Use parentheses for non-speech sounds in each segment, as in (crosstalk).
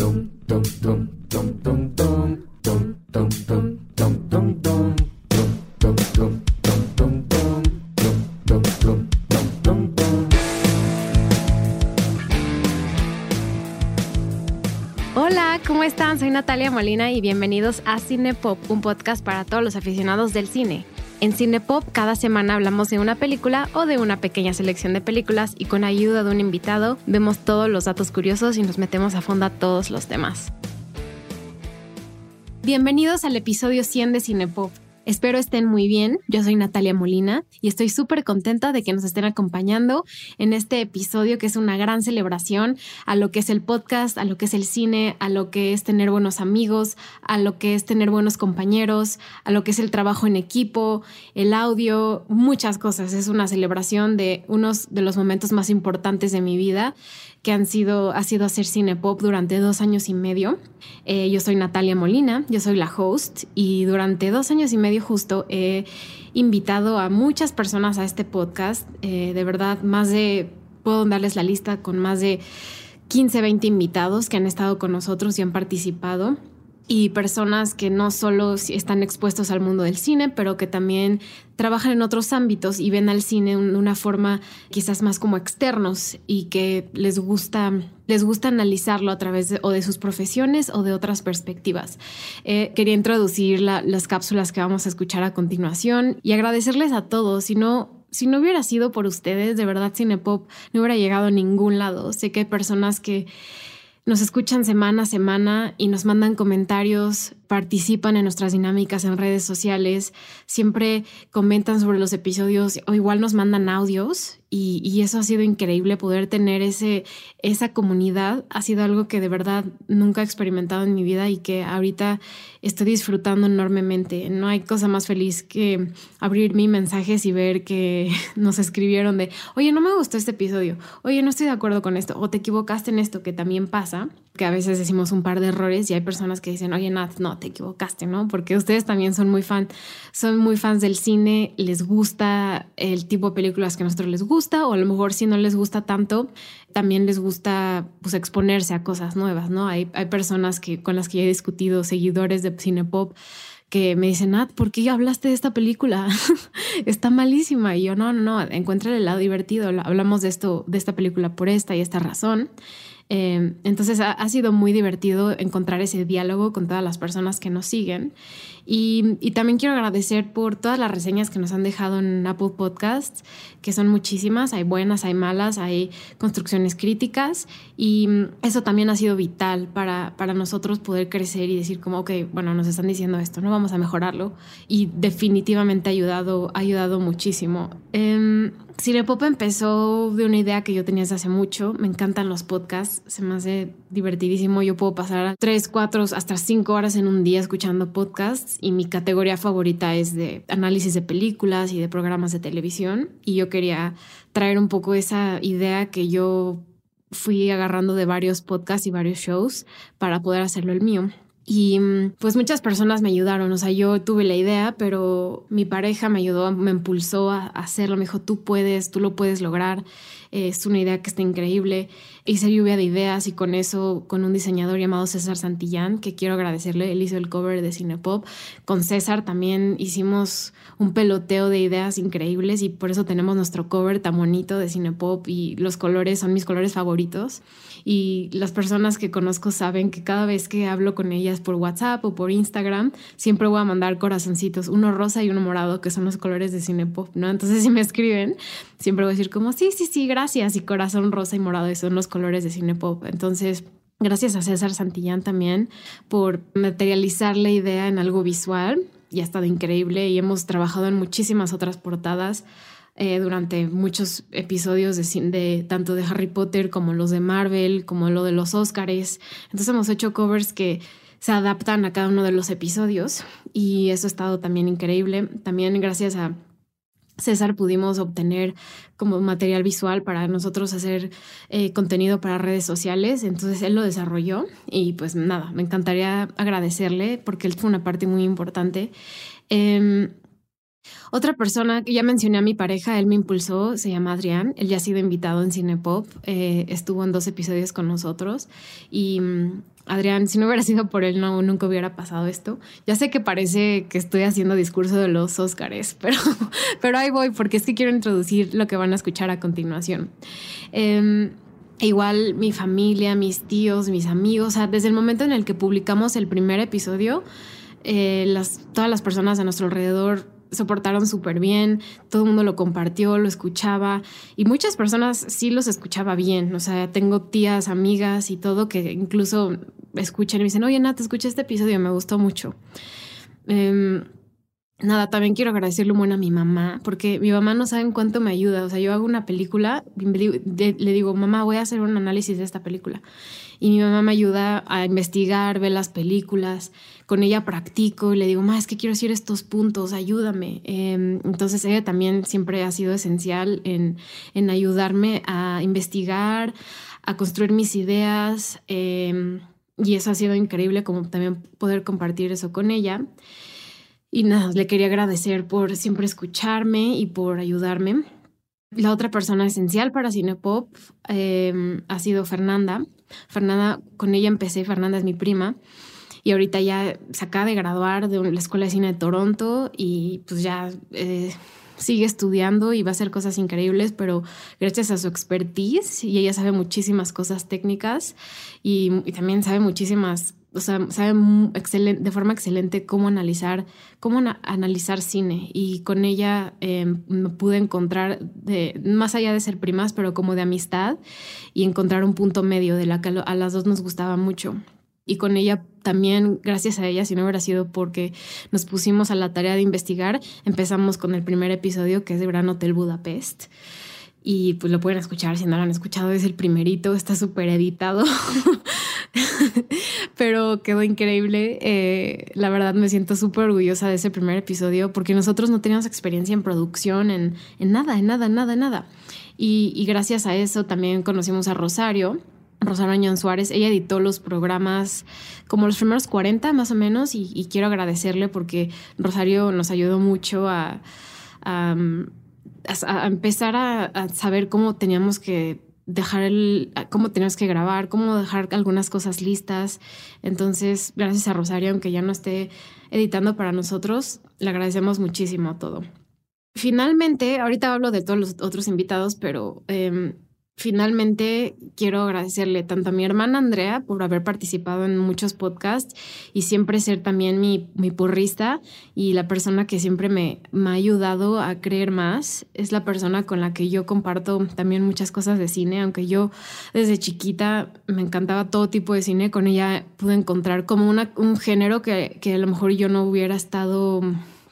Hola, ¿cómo están? Soy Natalia Molina y bienvenidos a Cine Pop, un podcast para todos los aficionados del cine. En Cinepop cada semana hablamos de una película o de una pequeña selección de películas y con ayuda de un invitado vemos todos los datos curiosos y nos metemos a fondo a todos los temas. Bienvenidos al episodio 100 de Cinepop. Espero estén muy bien. Yo soy Natalia Molina y estoy súper contenta de que nos estén acompañando en este episodio que es una gran celebración a lo que es el podcast, a lo que es el cine, a lo que es tener buenos amigos, a lo que es tener buenos compañeros, a lo que es el trabajo en equipo, el audio, muchas cosas. Es una celebración de unos de los momentos más importantes de mi vida que han sido, ha sido hacer cine pop durante dos años y medio. Eh, yo soy Natalia Molina, yo soy la host y durante dos años y medio justo he invitado a muchas personas a este podcast. Eh, de verdad, más de, puedo darles la lista con más de 15, 20 invitados que han estado con nosotros y han participado y personas que no solo están expuestos al mundo del cine, pero que también trabajan en otros ámbitos y ven al cine de una forma quizás más como externos y que les gusta les gusta analizarlo a través de, o de sus profesiones o de otras perspectivas. Eh, quería introducir las cápsulas que vamos a escuchar a continuación y agradecerles a todos. Si no, si no hubiera sido por ustedes, de verdad Cinepop no hubiera llegado a ningún lado. Sé que hay personas que nos escuchan semana a semana y nos mandan comentarios, participan en nuestras dinámicas en redes sociales, siempre comentan sobre los episodios o igual nos mandan audios y, eso ha sido increíble poder tener ese, esa comunidad. Ha sido algo que de verdad nunca he experimentado en mi vida y que ahorita estoy disfrutando enormemente. No hay cosa más feliz que abrir mis mensajes y ver que (laughs) nos escribieron de, oye, no me gustó este episodio, oye, no estoy de acuerdo con esto, o te equivocaste en esto, que también pasa, que a veces decimos un par de errores y hay personas que dicen, oye, Nat, no, te equivocaste, ¿no? Porque ustedes también son muy fan, son muy fans del cine, les gusta el tipo de películas que a nosotros les gusta, o a lo mejor si no les gusta tanto, también les gusta pues exponerse a cosas nuevas, ¿no? Hay, hay personas que, con las que he discutido, seguidores de cine pop, que me dicen, Nat, ¿por qué hablaste de esta película? (laughs) Está malísima. Y yo, no, no, no, encuentra el lado divertido. Hablamos de esto, de esta película por esta y esta razón. Em, entonces ha, sido muy divertido encontrar ese diálogo con todas las personas que nos siguen. Y, también quiero agradecer por todas las reseñas que nos han dejado en Apple Podcasts, que son muchísimas, hay buenas, hay malas, hay construcciones críticas y eso también ha sido vital para, para nosotros poder crecer y decir como, ok, bueno, nos están diciendo esto, no vamos a mejorarlo y definitivamente ha ayudado, ha ayudado muchísimo. Eh, Pop empezó de una idea que yo tenía desde hace mucho. Me encantan los podcasts, se me hace divertidísimo. Yo puedo pasar tres, cuatro, hasta cinco horas en un día escuchando podcasts y mi categoría favorita es de análisis de películas y de programas de televisión. Y yo quería traer un poco esa idea que yo fui agarrando de varios podcasts y varios shows para poder hacerlo el mío. Y pues muchas personas me ayudaron, o sea, yo tuve la idea, pero mi pareja me ayudó, me impulsó a hacerlo, me dijo, tú puedes, tú lo puedes lograr, es una idea que está increíble. Hice lluvia de ideas y con eso, con un diseñador llamado César Santillán, que quiero agradecerle, él hizo el cover de Cinepop. Con César también hicimos un peloteo de ideas increíbles y por eso tenemos nuestro cover tan bonito de Cinepop y los colores son mis colores favoritos y las personas que conozco saben que cada vez que hablo con ellas por WhatsApp o por Instagram, siempre voy a mandar corazoncitos, uno rosa y uno morado, que son los colores de Cinepop, ¿no? Entonces si me escriben, siempre voy a decir como, sí, sí, sí, gracias, y corazón rosa y morado, y son los colores de Cinepop. Entonces... Gracias a César Santillán también por materializar la idea en algo visual y ha estado increíble y hemos trabajado en muchísimas otras portadas eh, durante muchos episodios de, tanto de Harry Potter como los de Marvel, como lo de los Oscars. Entonces hemos hecho covers que se adaptan a cada uno de los episodios y eso ha estado también increíble. También gracias a César pudimos obtener como material visual para nosotros hacer eh, contenido para redes sociales, entonces él lo desarrolló y pues nada, me encantaría agradecerle porque él fue una parte muy importante. Em, otra persona que ya mencioné a mi pareja, él me impulsó, se llama Adrián. Él ya ha sido invitado en Cinepop, eh, estuvo en dos episodios con nosotros y mm, Adrián, si no hubiera sido por él, no, nunca hubiera pasado esto. Ya sé que parece que estoy haciendo discurso de los Óscares, (laughs) pero, pero ahí voy porque es que quiero introducir lo que van a escuchar a continuación. Em, igual mi familia, mis tíos, mis amigos, o sea, desde el momento en el que publicamos el primer episodio, eh, todas las personas a nuestro alrededor soportaron súper bien, todo el mundo lo compartió, lo escuchaba y muchas personas sí los escuchaba bien, o sea, tengo tías, amigas y todo que incluso escuchan y me dicen, oye, Nat, escuché este episodio, me gustó mucho. Em, nada, también quiero agradecerle muy a mi mamá, porque mi mamá no sabe cuánto me ayuda, o sea, yo hago una película, le digo, mamá, voy a hacer un análisis de esta película y mi mamá me ayuda a investigar, ver las películas, con ella practico y le digo, ma, es que quiero decir estos puntos, ayúdame. Em, entonces ella también siempre ha sido esencial en, en ayudarme a investigar, a construir mis ideas em, y eso ha sido increíble como también poder compartir eso con ella. Y nada, le quería agradecer por siempre escucharme y por ayudarme. La otra persona esencial para Cinepop eh, ha sido Fernanda. Fernanda, con ella empecé, Fernanda es mi prima y ahorita ya se acaba de graduar de la Escuela de Cine de Toronto y pues ya eh, sigue estudiando y va a hacer cosas increíbles, pero gracias a su expertise y ella sabe muchísimas cosas técnicas y, y también sabe muchísimas o sea, sabe de forma excelente cómo analizar, cómo analizar cine. Y con ella em, pude encontrar, más allá de ser primas, pero como de amistad, y encontrar un punto medio de la que a las dos nos gustaba mucho. Y con ella también, gracias a ella, si no hubiera sido porque nos pusimos a la tarea de investigar, empezamos con el primer episodio que es de Gran Hotel Budapest y pues lo pueden escuchar si no lo han escuchado, es el primerito, está súper editado, (laughs) (laughs) pero quedó increíble. Eh, la verdad me siento súper orgullosa de ese primer episodio porque nosotros no teníamos experiencia en producción, en, en nada, en nada, nada, nada. Y, y gracias a eso también conocimos a Rosario. Rosario Añón Suárez, ella editó los programas como los primeros 40 más o menos y, quiero agradecerle porque Rosario nos ayudó mucho a, empezar a, saber cómo teníamos que dejar el, cómo teníamos que grabar, cómo dejar algunas cosas listas. Entonces, gracias a Rosario, aunque ya no esté editando para nosotros, le agradecemos muchísimo todo. Finalmente, ahorita hablo de todos los otros invitados, pero em, Finalmente, quiero agradecerle tanto a mi hermana Andrea por haber participado en muchos podcasts y siempre ser también mi, mi y la persona que siempre me, me, ha ayudado a creer más. Es la persona con la que yo comparto también muchas cosas de cine, aunque yo desde chiquita me encantaba todo tipo de cine, con ella pude encontrar como una, un género que, que a lo mejor yo no hubiera estado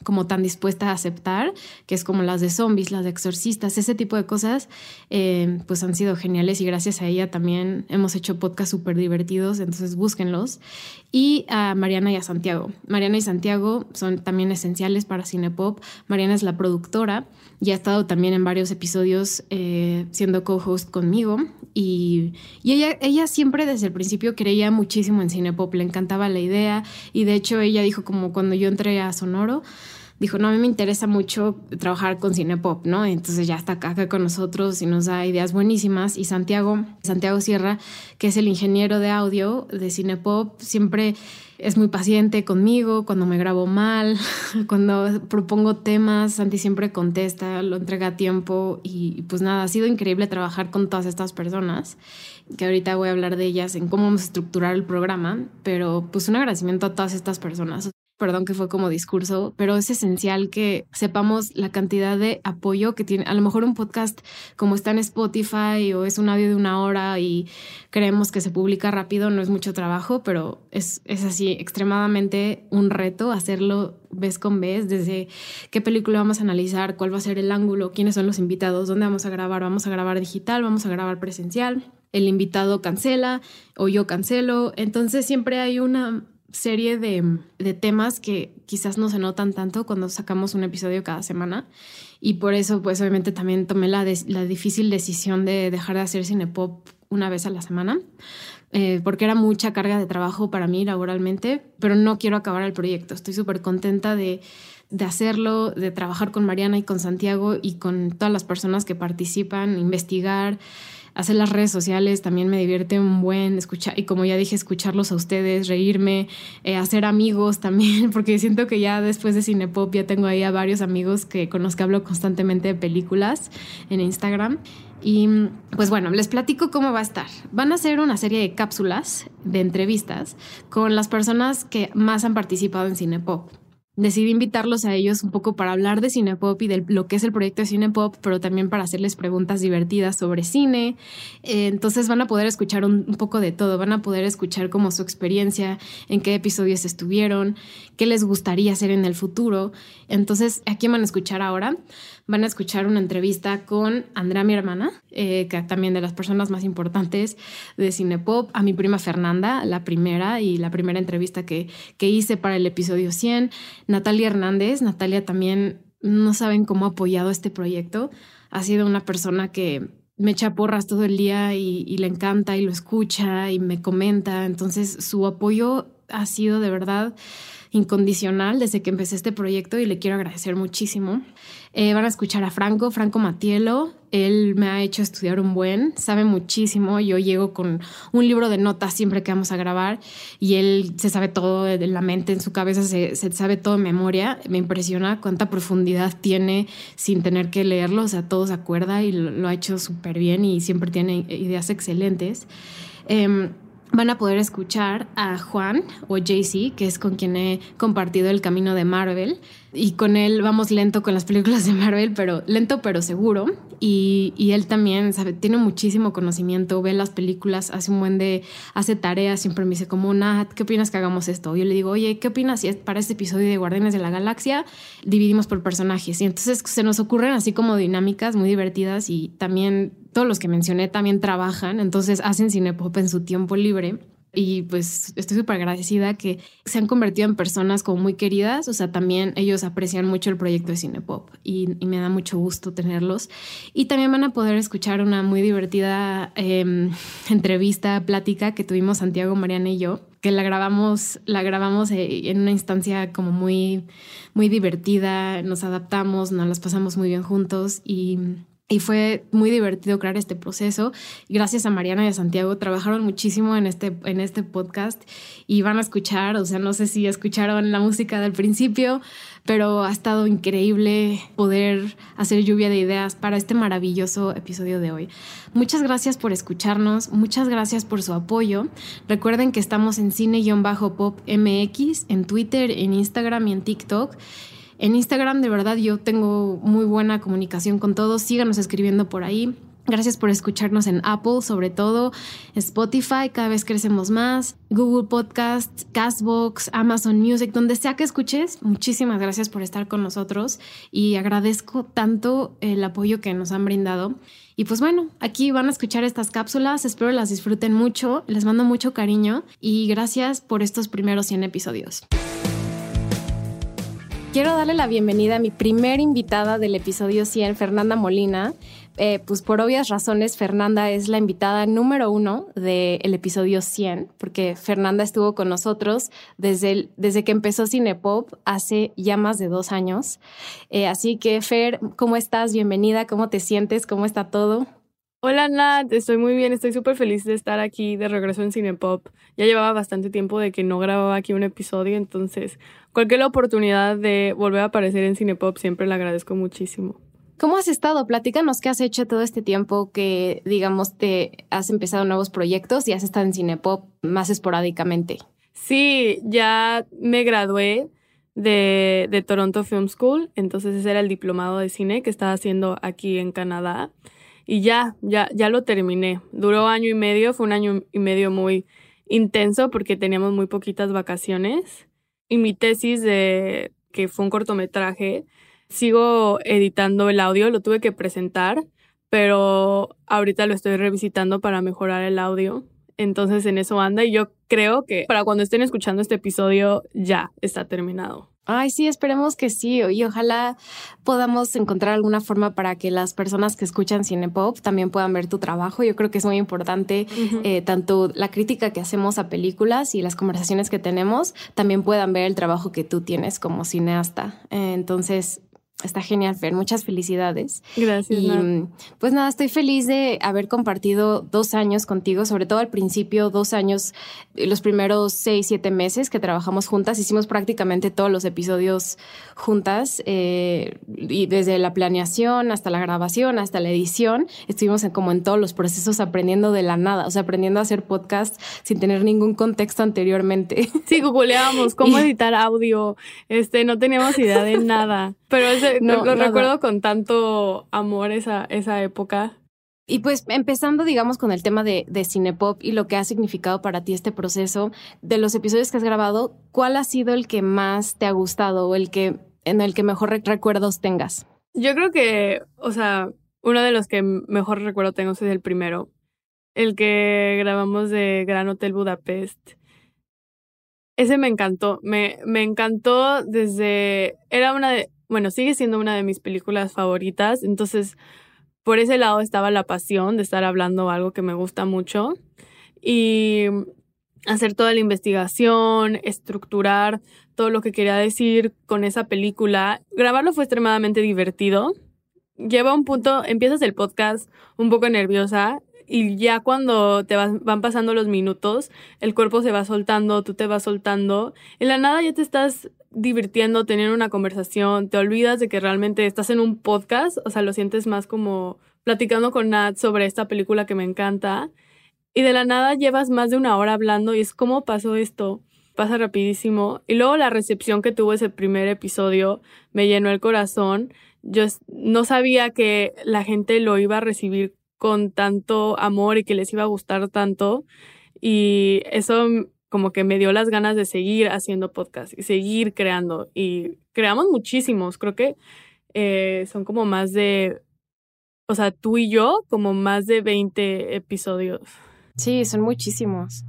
como tan dispuesta a aceptar, que es como las de zombies, las de exorcistas, ese tipo de cosas, eh, pues han sido geniales y gracias a ella también hemos hecho podcasts súper divertidos, entonces búsquenlos. Y a Mariana y a Santiago. Mariana y Santiago son también esenciales para Cinepop. Mariana es la productora y ha estado también en varios episodios eh, siendo co-host conmigo. Y, y, ella, ella siempre desde el principio creía muchísimo en Cinepop, le encantaba la idea y de hecho ella dijo como cuando yo entré a Sonoro, dijo, no, a mí me interesa mucho trabajar con Cinepop, ¿no? Entonces ya está acá, con nosotros y nos da ideas buenísimas. Y Santiago, Santiago Sierra, que es el ingeniero de audio de Cinepop, siempre es muy paciente conmigo cuando me grabo mal, (laughs) cuando propongo temas, Santi siempre contesta, lo entrega a tiempo y pues nada, ha sido increíble trabajar con todas estas personas, que ahorita voy a hablar de ellas en cómo vamos a estructurar el programa, pero pues un agradecimiento a todas estas personas perdón que fue como discurso, pero es esencial que sepamos la cantidad de apoyo que tiene. A lo mejor un podcast como está en Spotify o es un audio de una hora y creemos que se publica rápido, no es mucho trabajo, pero es, es así extremadamente un reto hacerlo vez con vez, desde qué película vamos a analizar, cuál va a ser el ángulo, quiénes son los invitados, dónde vamos a grabar, vamos a grabar digital, vamos a grabar presencial, el invitado cancela o yo cancelo, entonces siempre hay una serie de, de, temas que quizás no se notan tanto cuando sacamos un episodio cada semana. Y por eso, pues obviamente también tomé la, la difícil decisión de dejar de hacer cinepop una vez a la semana, eh, porque era mucha carga de trabajo para mí laboralmente, pero no quiero acabar el proyecto. Estoy súper contenta de, de hacerlo, de trabajar con Mariana y con Santiago y con todas las personas que participan, investigar hacer las redes sociales también me divierte un buen escuchar, y como ya dije, escucharlos a ustedes, reírme, eh, hacer amigos también, (laughs) porque siento que ya después de Cinepop ya tengo ahí a varios amigos que con los que hablo constantemente de películas en Instagram. Y pues bueno, les platico cómo va a estar. Van a ser una serie de cápsulas de entrevistas con las personas que más han participado en Cinepop decidí invitarlos a ellos un poco para hablar de Cinepop y de lo que es el proyecto de Cinepop, pero también para hacerles preguntas divertidas sobre cine. Eh, entonces van a poder escuchar un, poco de todo, van a poder escuchar como su experiencia, en qué episodios estuvieron, qué les gustaría hacer en el futuro. Entonces, ¿a quién van a escuchar ahora? Van a escuchar una entrevista con Andrea, mi hermana, eh, que también de las personas más importantes de Cinepop, a mi prima Fernanda, la primera y la primera entrevista que, que hice para el episodio 100, Natalia Hernández, Natalia también no saben cómo ha apoyado este proyecto, ha sido una persona que me echa porras todo el día y, y le encanta y lo escucha y me comenta, entonces su apoyo ha sido de verdad incondicional desde que empecé este proyecto y le quiero agradecer muchísimo. Eh, van a escuchar a Franco, Franco Matielo. Él me ha hecho estudiar un buen, sabe muchísimo. Yo llego con un libro de notas siempre que vamos a grabar y él se sabe todo de la mente, en su cabeza se, sabe todo de memoria. Me impresiona cuánta profundidad tiene sin tener que leerlo. O sea, todo se acuerda y lo, ha hecho súper bien y siempre tiene ideas excelentes. Em, van a poder escuchar a Juan o JC, que es con quien he compartido el camino de Marvel. Y con él vamos lento con las películas de Marvel, pero lento pero seguro. Y, él también sabe, tiene muchísimo conocimiento, ve las películas, hace un buen de, hace tareas, siempre me dice como, Nat, ¿qué opinas que hagamos esto? Yo le digo, oye, ¿qué opinas si es para este episodio de Guardianes de la Galaxia dividimos por personajes? Y entonces se nos ocurren así como dinámicas muy divertidas y también todos los que mencioné también trabajan, entonces hacen cinepop en su tiempo libre. Y pues estoy súper agradecida que se han convertido en personas como muy queridas. O sea, también ellos aprecian mucho el proyecto de Cinepop y, y me da mucho gusto tenerlos. Y también van a poder escuchar una muy divertida em, (laughs) entrevista, plática que tuvimos Santiago, Mariana y yo, que la grabamos, la grabamos eh, en una instancia como muy, muy divertida. Nos adaptamos, nos las pasamos muy bien juntos y y fue muy divertido crear este proceso. Gracias a Mariana y a Santiago, trabajaron muchísimo en este, en este podcast y van a escuchar, o sea, no sé si escucharon la música del principio, pero ha estado increíble poder hacer lluvia de ideas para este maravilloso episodio de hoy. Muchas gracias por escucharnos, muchas gracias por su apoyo. Recuerden que estamos en cine-pop MX, en Twitter, en Instagram y en TikTok. En Instagram, de verdad, yo tengo muy buena comunicación con todos. Síganos escribiendo por ahí. Gracias por escucharnos en Apple, sobre todo Spotify, cada vez crecemos más, Google Podcasts, Castbox, Amazon Music, donde sea que escuches. Muchísimas gracias por estar con nosotros y agradezco tanto el apoyo que nos han brindado. Y pues bueno, aquí van a escuchar estas cápsulas, espero las disfruten mucho, les mando mucho cariño y gracias por estos primeros 100 episodios. Quiero darle la bienvenida a mi primer invitada del episodio 100, Fernanda Molina. Eh, pues por obvias razones, Fernanda es la invitada número uno del episodio 100, porque Fernanda estuvo con nosotros desde, desde que empezó Cinepop hace ya más de dos años. Eh, así que, Fer, ¿cómo estás? Bienvenida, ¿cómo te sientes? ¿Cómo está todo? Hola Nat, estoy muy bien, estoy súper feliz de estar aquí de regreso en Cinepop. Ya llevaba bastante tiempo de que no grababa aquí un episodio, entonces cualquier oportunidad de volver a aparecer en Cinepop siempre le agradezco muchísimo. ¿Cómo has estado? Platícanos qué has hecho todo este tiempo que, digamos, te has empezado nuevos proyectos y has estado en Cinepop más esporádicamente. Sí, ya me gradué de, de Toronto Film School, entonces ese era el diplomado de cine que estaba haciendo aquí en Canadá y ya, ya, ya lo terminé. Duró año y medio, fue un año y medio muy intenso porque teníamos muy poquitas vacaciones. Y mi tesis de que fue un cortometraje, sigo editando el audio, lo tuve que presentar, pero ahorita lo estoy revisitando para mejorar el audio. Entonces en eso anda y yo creo que para cuando estén escuchando este episodio ya está terminado. Ay, sí, esperemos que sí. Y ojalá podamos encontrar alguna forma para que las personas que escuchan Cinepop también puedan ver tu trabajo. Yo creo que es muy importante, eh, tanto la crítica que hacemos a películas y las conversaciones que tenemos, también puedan ver el trabajo que tú tienes como cineasta. entonces, Está genial, Fer. Muchas felicidades. Gracias. Y pues nada, estoy feliz de haber compartido dos años contigo, sobre todo al principio, dos años, los primeros seis, siete meses que trabajamos juntas. Hicimos prácticamente todos los episodios juntas, eh, y desde la planeación hasta la grabación, hasta la edición. Estuvimos como en todos los procesos aprendiendo de la nada, o sea, aprendiendo a hacer podcast sin tener ningún contexto anteriormente. Sí, googleábamos (laughs) cómo editar audio, este, no teníamos idea de nada. Pero no, lo recuerdo con tanto amor esa, esa época. Y pues empezando, digamos, con el tema de, de Cinepop y lo que ha significado para ti este proceso, de los episodios que has grabado, ¿cuál ha sido el que más te ha gustado o el que en el que mejor recuerdos tengas? Yo creo que, o sea, uno de los que mejor recuerdo tengo es el primero, el que grabamos de Gran Hotel Budapest. Ese me encantó, me, me encantó desde, era una de, bueno, sigue siendo una de mis películas favoritas, entonces por ese lado estaba la pasión de estar hablando algo que me gusta mucho y hacer toda la investigación, estructurar todo lo que quería decir con esa película. Grabarlo fue extremadamente divertido. Lleva un punto, empiezas el podcast un poco nerviosa y ya cuando te van pasando los minutos, el cuerpo se va soltando, tú te vas soltando. En la nada ya te estás divirtiendo, teniendo una conversación, te olvidas de que realmente estás en un podcast, o sea, lo sientes más como platicando con Nat sobre esta película que me encanta. Y de la nada llevas más de una hora hablando y es como pasó esto. Pasa rapidísimo. Y luego la recepción que tuvo ese primer episodio me llenó el corazón. Yo no sabía que la gente lo iba a recibir con tanto amor y que les iba a gustar tanto. Y eso como que me dio las ganas de seguir haciendo podcast y seguir creando. Y creamos muchísimos, creo que eh, son como más de, o sea, tú y yo, como más de 20 episodios. Sí, son muchísimos.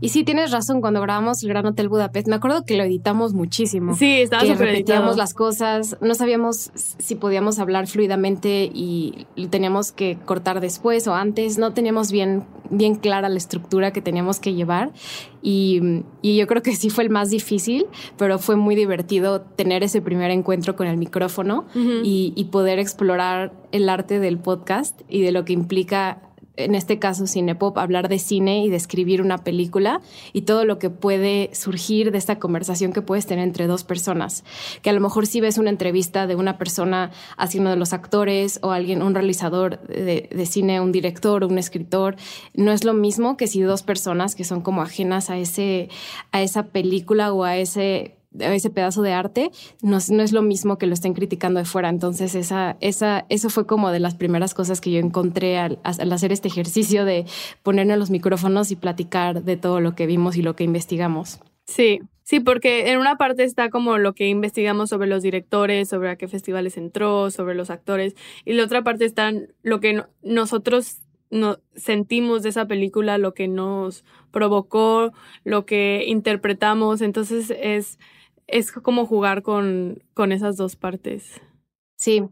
Y sí, tienes razón, cuando grabamos el Gran Hotel Budapest, me acuerdo que lo editamos muchísimo. Sí, estaba que repetíamos las cosas, no sabíamos si podíamos hablar fluidamente y teníamos que cortar después o antes, no teníamos bien, bien clara la estructura que teníamos que llevar. Y, y yo creo que sí fue el más difícil, pero fue muy divertido tener ese primer encuentro con el micrófono y, y poder explorar el arte del podcast y de lo que implica en este caso Cinepop, hablar de cine y de escribir una película y todo lo que puede surgir de esta conversación que puedes tener entre dos personas. Que a lo mejor si ves una entrevista de una persona hacia uno de los actores o alguien, un realizador de cine, un director o un escritor, no es lo mismo que si dos personas que son como ajenas a ese, a esa película o a ese ese pedazo de arte no, no, es lo mismo que lo estén criticando de fuera. Entonces, esa, esa, eso fue como de las primeras cosas que yo encontré al, hacer este ejercicio de ponernos los micrófonos y platicar de todo lo que vimos y lo que investigamos. Sí, sí, porque en una parte está como lo que investigamos sobre los directores, sobre a qué festivales entró, sobre los actores, y la otra parte está lo que nosotros no, sentimos de esa película, lo que nos provocó, lo que interpretamos. Entonces es es como jugar con, con esas dos partes. Sí.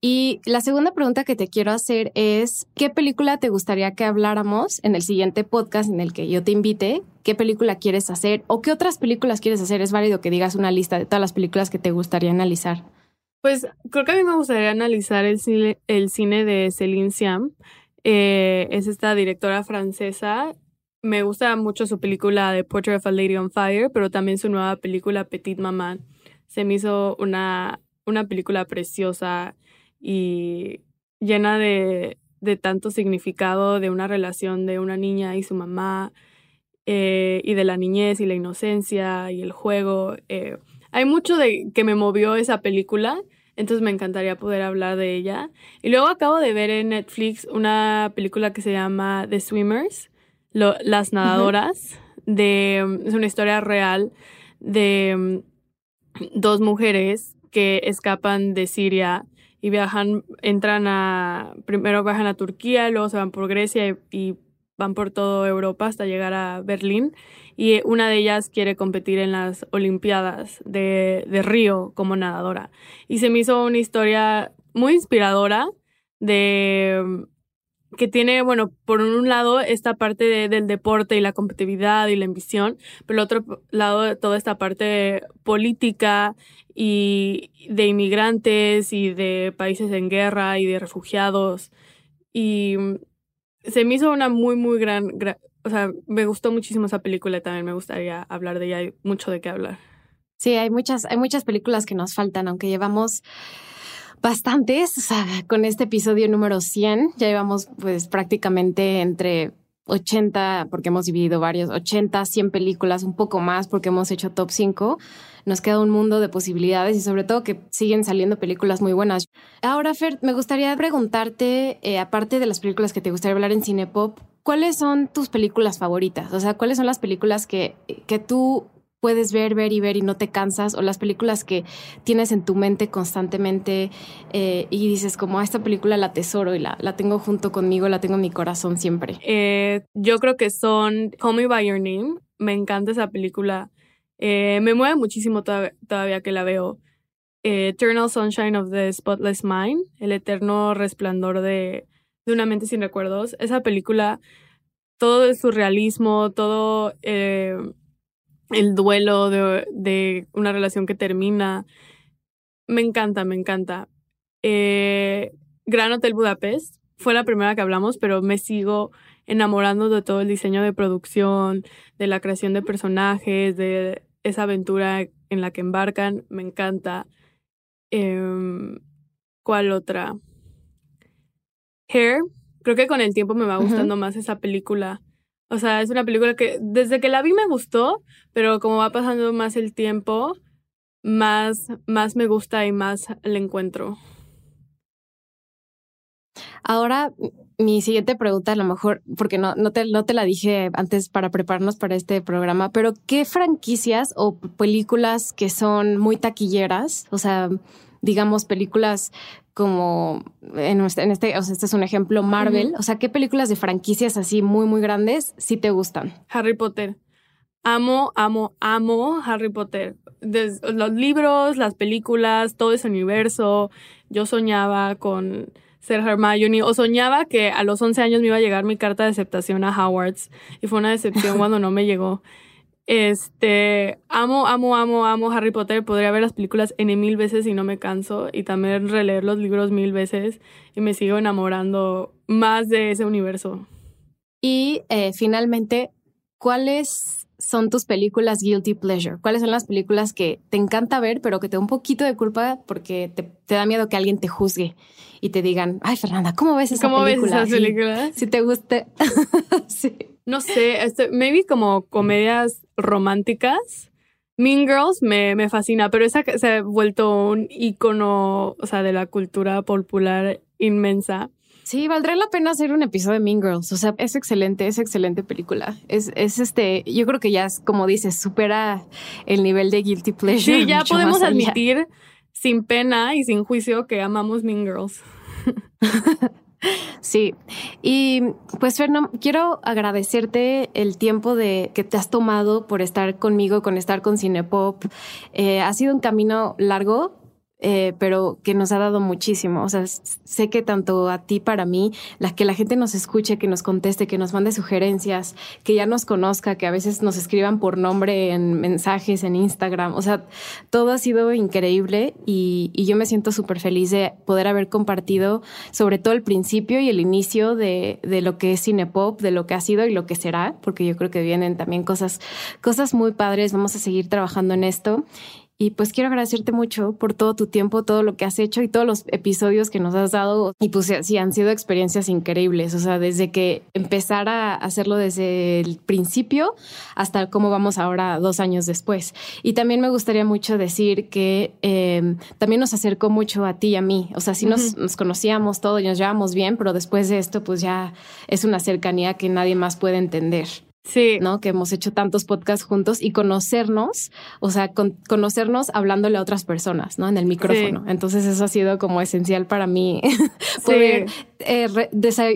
Y la segunda pregunta que te quiero hacer es, ¿qué película te gustaría que habláramos en el siguiente podcast en el que yo te invite? ¿Qué película quieres hacer? ¿O qué otras películas quieres hacer? Es válido que digas una lista de todas las películas que te gustaría analizar. Pues creo que a mí me gustaría analizar el cine, el cine de Céline Siam. Eh, es esta directora francesa me gusta mucho su película The Portrait of a Lady on Fire, pero también su nueva película Petite Maman. Se me hizo una, una película preciosa y llena de, de tanto significado de una relación de una niña y su mamá, eh, y de la niñez y la inocencia y el juego. Eh, hay mucho de que me movió esa película, entonces me encantaría poder hablar de ella. Y luego acabo de ver en Netflix una película que se llama The Swimmers, las nadadoras, de, es una historia real de mm, dos mujeres que escapan de Siria y viajan, entran a, primero viajan a Turquía, luego se van por Grecia y, van por toda Europa hasta llegar a Berlín. Y una de ellas quiere competir en las Olimpiadas de, de Río como nadadora. Y se me hizo una historia muy inspiradora de que tiene, bueno, por un lado esta parte del deporte y la competitividad y la ambición, pero el otro lado de toda esta parte política y de inmigrantes y de países en guerra y de refugiados. Y se me hizo una muy, muy gran, o sea, me gustó muchísimo esa película también me gustaría hablar de ella, hay mucho de qué hablar. Sí, hay muchas, hay muchas películas que nos faltan, aunque llevamos bastantes, o sea, con este episodio número 100, ya llevamos pues prácticamente entre 80, porque hemos dividido varios, 80, 100 películas, un poco más porque hemos hecho top 5. Nos queda un mundo de posibilidades y sobre todo que siguen saliendo películas muy buenas. Ahora, Fer, me gustaría preguntarte, eh, aparte de las películas que te gustaría hablar en Cinepop, ¿cuáles son tus películas favoritas? O sea, ¿cuáles son las películas que, que tú puedes ver, ver y ver y no te cansas, o las películas que tienes en tu mente constantemente eh, y dices como, ah, esta película la tesoro y la, la tengo junto conmigo, la tengo en mi corazón siempre. Eh, yo creo que son Call Me By Your Name, me encanta esa película, eh, me mueve muchísimo todavía que la veo. Eternal Sunshine of the Spotless Mind, El eterno resplandor de, de una mente sin recuerdos, esa película, todo es surrealismo, todo el duelo de, una relación que termina. Me encanta, me encanta. Eh, Gran Hotel Budapest fue la primera que hablamos, pero me sigo enamorando de todo el diseño de producción, de la creación de personajes, de esa aventura en la que embarcan. Me encanta. Em, ¿Cuál otra? Hair. Creo que con el tiempo me va gustando más esa película. O sea, es una película que desde que la vi me gustó, pero como va pasando más el tiempo, más, más me gusta y más le encuentro. Ahora, mi siguiente pregunta, a lo mejor, porque no, no, te, no te la dije antes para prepararnos para este programa, pero ¿qué franquicias o películas que son muy taquilleras? O sea, digamos, películas como en, este, o sea, este es un ejemplo, Marvel. O sea, ¿qué películas de franquicias así muy, muy grandes sí te gustan? Harry Potter. Amo, amo, amo Harry Potter. los libros, las películas, todo ese universo. Yo soñaba con ser Hermione o soñaba que a los 11 años me iba a llegar mi carta de aceptación a Hogwarts y fue una decepción (laughs) cuando no me llegó. Este, amo, amo, amo, amo Harry Potter. Podría ver las películas N mil veces y no me canso. Y también releer los libros mil veces y me sigo enamorando más de ese universo. Y eh, finalmente, ¿cuáles son tus películas guilty pleasure? ¿Cuáles son las películas que te encanta ver, pero que te da un poquito de culpa porque te, da miedo que alguien te juzgue y te digan, ay Fernanda, ¿cómo ves esa película? ¿Cómo ves esas películas? Si, te guste. (laughs) sí. No sé, este, maybe como comedias románticas. Mean Girls me, me fascina, pero esa se ha vuelto un icono, o sea, de la cultura popular inmensa. Sí, valdría la pena hacer un episodio de Mean Girls. O sea, es excelente, es excelente película. Es, es este, yo creo que ya es, como dices, supera el nivel de guilty pleasure. Sí, ya podemos admitir sin pena y sin juicio que amamos Mean Girls. (laughs) Sí, y pues Fernando, quiero agradecerte el tiempo de que te has tomado por estar conmigo, con estar con Cinepop. Eh, ha sido un camino largo, eh, pero que nos ha dado muchísimo. O sea, sé que tanto a ti, para mí, la, que la gente nos escuche, que nos conteste, que nos mande sugerencias, que ya nos conozca, que a veces nos escriban por nombre en mensajes, en Instagram. O sea, todo ha sido increíble y, y yo me siento súper feliz de poder haber compartido sobre todo el principio y el inicio de, de lo que es Cinepop, de lo que ha sido y lo que será, porque yo creo que vienen también cosas, cosas muy padres. Vamos a seguir trabajando en esto. Y pues quiero agradecerte mucho por todo tu tiempo, todo lo que has hecho y todos los episodios que nos has dado. Y pues sí, han sido experiencias increíbles. O sea, desde que empezar a hacerlo desde el principio hasta cómo vamos ahora dos años después. Y también me gustaría mucho decir que em, también nos acercó mucho a ti y a mí. O sea, sí nos, nos conocíamos todo y nos llevamos bien, pero después de esto, pues ya es una cercanía que nadie más puede entender. Sí. ¿no? Que hemos hecho tantos podcasts juntos y conocernos, o sea, conocernos hablándole a otras personas, ¿no? En el micrófono. Entonces eso ha sido como esencial para mí (laughs) poder eh,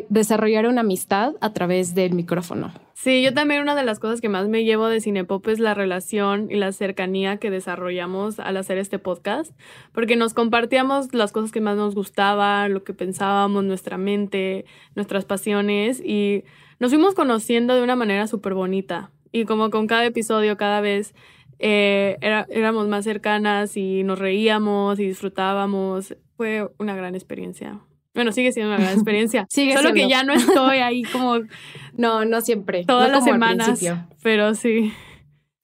desarrollar una amistad a través del micrófono. Sí, yo también una de las cosas que más me llevo de Cinepop es la relación y la cercanía que desarrollamos al hacer este podcast, porque nos compartíamos las cosas que más nos gustaban, lo que pensábamos, nuestra mente, nuestras pasiones y nos fuimos conociendo de una manera súper bonita. Y como con cada episodio, cada vez eh, éramos más cercanas y nos reíamos y disfrutábamos. Fue una gran experiencia. Bueno, sigue siendo una gran (laughs) experiencia. sigue Solo que ya no estoy ahí como... (laughs) no, no siempre. Todas las semanas. Pero sí.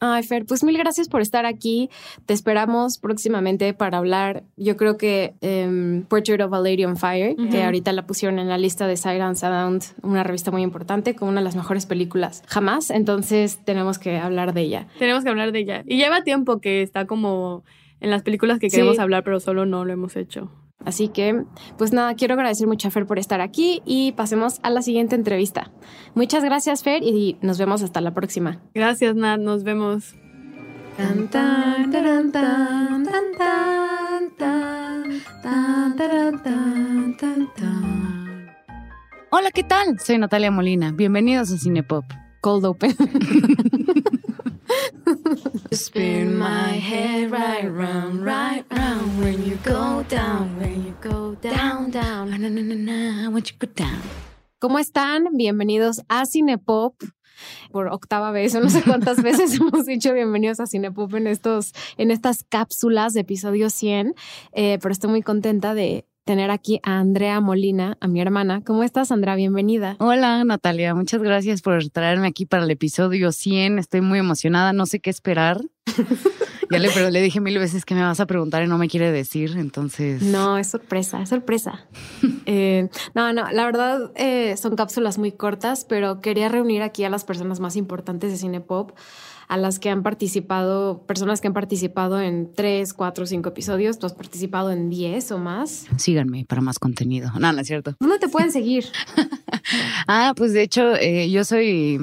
Ay, Fer, pues mil gracias por estar aquí. Te esperamos próximamente para hablar, yo creo que um, Portrait of a Lady on Fire, que ahorita la pusieron en la lista de and Sound, una revista muy importante, como una de las mejores películas jamás. Entonces tenemos que hablar de ella. Tenemos que hablar de ella. Y lleva tiempo que está como en las películas que queremos hablar, pero solo no lo hemos hecho. Así que, pues nada, quiero agradecer mucho a Fer por estar aquí y pasemos a la siguiente entrevista. Muchas gracias, Fer, y nos vemos hasta la próxima. Gracias, Nat, nos vemos. Hola, ¿qué tal? Soy Natalia Molina. Bienvenidos a Cinepop. Cold Open. Spin my head right round, right round. When you go down, when you go down, down. Na, na, na, na, when you go down. ¿Cómo están? Bienvenidos a Cinepop por octava vez o no sé cuántas (laughs) veces hemos dicho bienvenidos a Cinepop en estos en estas cápsulas de episodio 100, eh, pero estoy muy contenta de tener aquí a Andrea Molina, a mi hermana. ¿Cómo estás, Andrea? Bienvenida. Hola, Natalia. Muchas gracias por traerme aquí para el episodio 100. Estoy muy emocionada. No sé qué esperar. (laughs) ya le, pero le dije mil veces que me vas a preguntar y no me quiere decir, entonces... No, es sorpresa, es sorpresa. (laughs) Eh, no, no, la verdad eh, son cápsulas muy cortas, pero quería reunir aquí a las personas más importantes de Cinepop a las que han participado, personas que han participado en tres, cuatro, cinco episodios. Tú has participado en diez o más. Síganme para más contenido. No, no es cierto. ¿Dónde te pueden seguir? (laughs) ah, pues de hecho, eh, yo soy,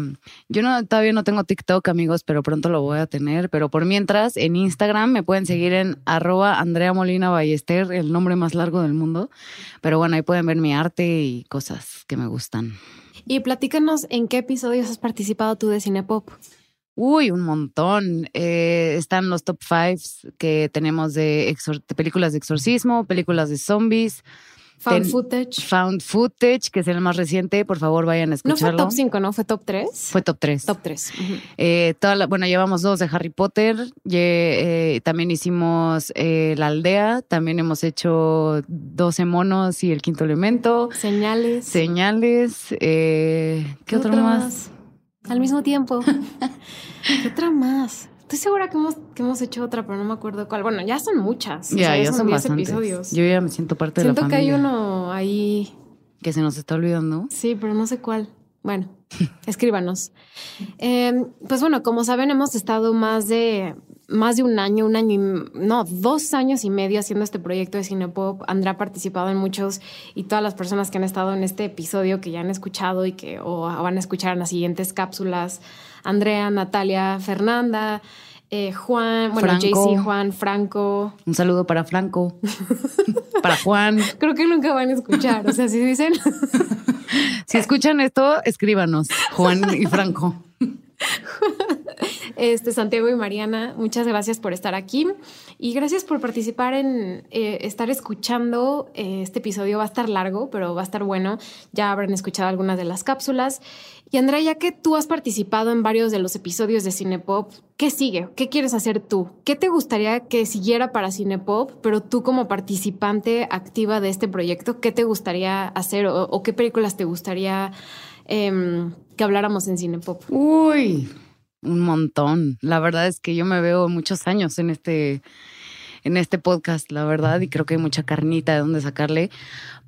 yo no, todavía no tengo TikTok, amigos, pero pronto lo voy a tener. Pero por mientras, en Instagram me pueden seguir en arroba Andrea Molina Ballester, el nombre más largo del mundo. Pero bueno, ahí pueden ver mi arte y cosas que me gustan. Y platícanos en qué episodios has participado tú de Cinepop. Uy, un montón. Eh, están los top fives que tenemos de, películas de exorcismo, películas de zombies. Found footage. Found footage, que es el más reciente. Por favor, vayan a escucharlo. No fue top 5, ¿no? ¿Fue top 3? Fue top 3. Top 3. Eh, bueno, llevamos dos de Harry Potter. Eh, también hicimos La Aldea. También hemos hecho 12 monos y El Quinto Elemento. Señales. Señales. ¿Qué, otro más? Al mismo tiempo. ¿Qué (laughs) otra más? Estoy segura que hemos, que hemos hecho otra, pero no me acuerdo cuál. Bueno, ya son muchas. Ya, ya son, episodios. Yo ya me siento parte de la familia. Siento que hay uno ahí. Que se nos está olvidando. Sí, pero no sé cuál. Bueno, (laughs) escríbanos. Em, pues bueno, como saben, hemos estado más de más de un año, un año y no, dos años y medio haciendo este proyecto de Cinepop. Andrea ha participado en muchos y todas las personas que han estado en este episodio que ya han escuchado y que o van a escuchar en las siguientes cápsulas. Andrea, Natalia, Fernanda. Eh, Juan, bueno, JC, Juan, Franco. Un saludo para Franco. (laughs) para Juan. Creo que nunca van a escuchar. O sea, si dicen. (laughs) si escuchan esto, escríbanos, Juan y Franco. (laughs) (laughs) Este, Santiago y Mariana, muchas gracias por estar aquí y gracias por participar en eh, estar escuchando. Eh, este episodio va a estar largo, pero va a estar bueno. Ya habrán escuchado algunas de las cápsulas. Y Andrea, ya que tú has participado en varios de los episodios de Cinepop, ¿qué sigue? ¿Qué quieres hacer tú? ¿Qué te gustaría que siguiera para Cinepop, pero tú como participante activa de este proyecto, qué te gustaría hacer o, qué películas te gustaría em, que habláramos en Cinepop? Uy, un montón. La verdad es que yo me veo muchos años en este, en este podcast, la verdad, y creo que hay mucha carnita de donde sacarle.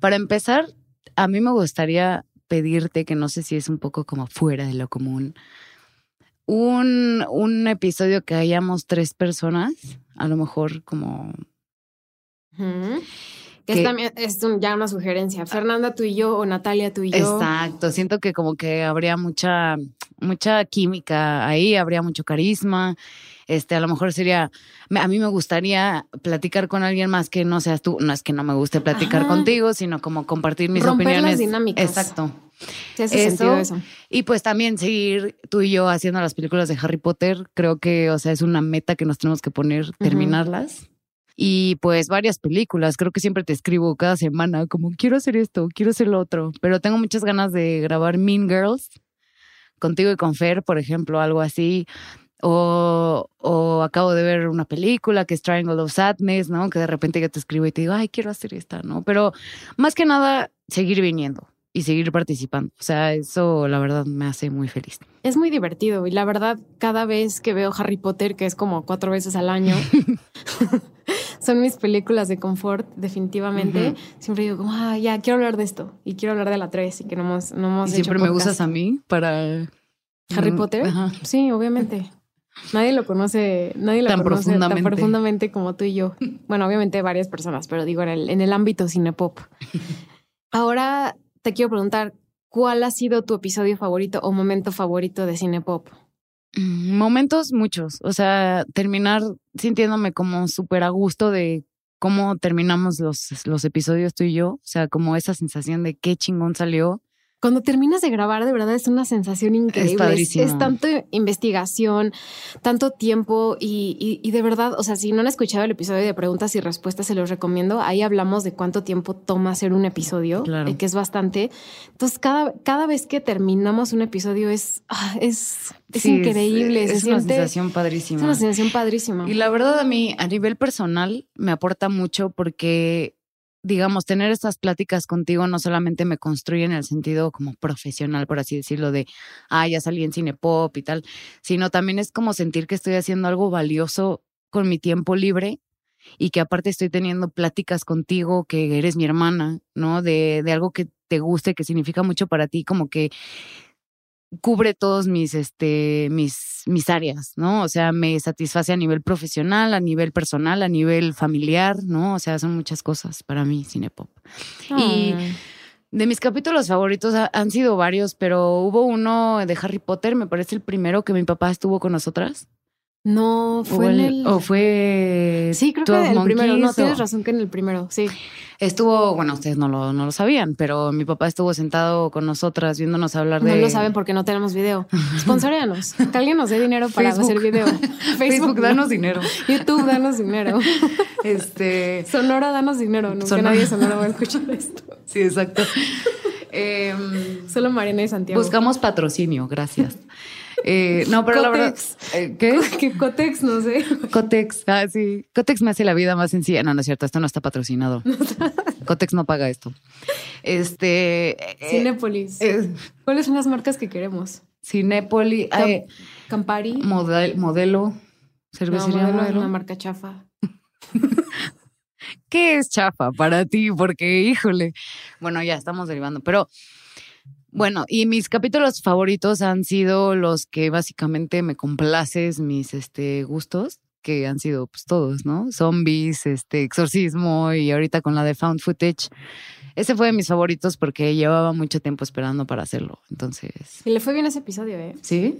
Para empezar, a mí me gustaría pedirte, que no sé si es un poco como fuera de lo común, un, un episodio que hayamos tres personas, a lo mejor como... Que, es también es ya una sugerencia. Fernanda, tú y yo, o Natalia, tú y yo. Exacto. Siento que como que habría mucha, mucha química ahí, habría mucho carisma. Este, a lo mejor sería, a mí me gustaría platicar con alguien más que no seas tú. No es que no me guste platicar contigo, sino como compartir mis Romper opiniones. Las dinámicas. Exacto. eso, eso. Y pues también seguir tú y yo haciendo las películas de Harry Potter. Creo que, o sea, es una meta que nos tenemos que poner, terminarlas. Y pues varias películas, creo que siempre te escribo cada semana como quiero hacer esto, quiero hacer lo otro, pero tengo muchas ganas de grabar Mean Girls contigo y con Fer, por ejemplo, algo así. O, o, acabo de ver una película que es Triangle of Sadness, ¿no? Que de repente yo te escribo y te digo, ay, quiero hacer esta, ¿no? Pero más que nada, seguir viniendo y seguir participando. O sea, eso la verdad me hace muy feliz. Es muy divertido y la verdad, cada vez que veo Harry Potter, que es como cuatro veces al año, (laughs) son mis películas de confort, definitivamente. Siempre digo, ah, ya, quiero hablar de esto y quiero hablar de la 3 y que no hemos, no hemos ¿Y siempre me usas a mí para... Harry Potter. Sí, obviamente. Nadie lo conoce, nadie lo conoce tan profundamente como tú y yo. (laughs) Bueno, obviamente varias personas, pero digo en el, en el ámbito cinepop. (laughs) Ahora te quiero preguntar, ¿cuál ha sido tu episodio favorito o momento favorito de cinepop? Mm, momentos muchos, o sea, terminar sintiéndome como súper a gusto de cómo terminamos los, los episodios tú y yo, o sea, como esa sensación de qué chingón salió cuando terminas de grabar, de verdad es una sensación increíble. Es, es, tanto investigación, tanto tiempo y, y, de verdad, o sea, si no han escuchado el episodio de preguntas y respuestas, se los recomiendo. Ahí hablamos de cuánto tiempo toma hacer un episodio, eh, que es bastante. Entonces, cada, cada vez que terminamos un episodio es, ah, es, es increíble. Es, una sensación padrísima. Es una sensación padrísima. Y la verdad, a mí, a nivel personal, me aporta mucho porque digamos, tener estas pláticas contigo no solamente me construye en el sentido como profesional, por así decirlo, de, ah, ya salí en cine pop y tal, sino también es como sentir que estoy haciendo algo valioso con mi tiempo libre y que aparte estoy teniendo pláticas contigo, que eres mi hermana, ¿no? De, de algo que te guste, que significa mucho para ti, como que cubre todos mis, este, mis, mis áreas, ¿no? O sea, me satisface a nivel profesional, a nivel personal, a nivel familiar, ¿no? O sea, son muchas cosas para mí, Cinepop. Y de mis capítulos favoritos han sido varios, pero hubo uno de Harry Potter, me parece el primero que mi papá estuvo con nosotras. No, fue en el... O fue... Sí, creo que en el primero. No, tienes razón que en el primero, sí. Estuvo, bueno, ustedes no lo, no lo sabían, pero mi papá estuvo sentado con nosotras viéndonos hablar de... No lo saben porque no tenemos video. (laughs) Sponsoreanos. que alguien nos dé dinero para hacer video. (laughs) Facebook, Facebook danos dinero. YouTube, danos dinero. (laughs) Este... Sonora, danos dinero. Nunca nadie de Sonora va a escuchar esto. Sí, exacto. Solo Mariana y Santiago. Buscamos patrocinio, gracias. Eh, no, pero la verdad. Eh, ¿Qué? (laughs) ¿Qué Cotex? No sé. Cotex. Ah, sí. Cotex me hace la vida más sencilla. No, no es cierto. Esto no está patrocinado. Cotex no paga esto. Este. Eh, Cinépolis. ¿Cuáles son las marcas que queremos? Cinépolis. Campari. modelo. Cervecería modelo, Es una marca chafa. (laughs) ¿Qué es chafa para ti? Porque, híjole. Bueno, ya estamos derivando. Pero bueno, y mis capítulos favoritos han sido los que básicamente me complaces mis este gustos, que han sido pues todos, ¿no? Zombies, este exorcismo y ahorita con la de found footage. Ese fue de mis favoritos porque llevaba mucho tiempo esperando para hacerlo. Entonces. Y le fue bien ese episodio, ¿eh? Sí.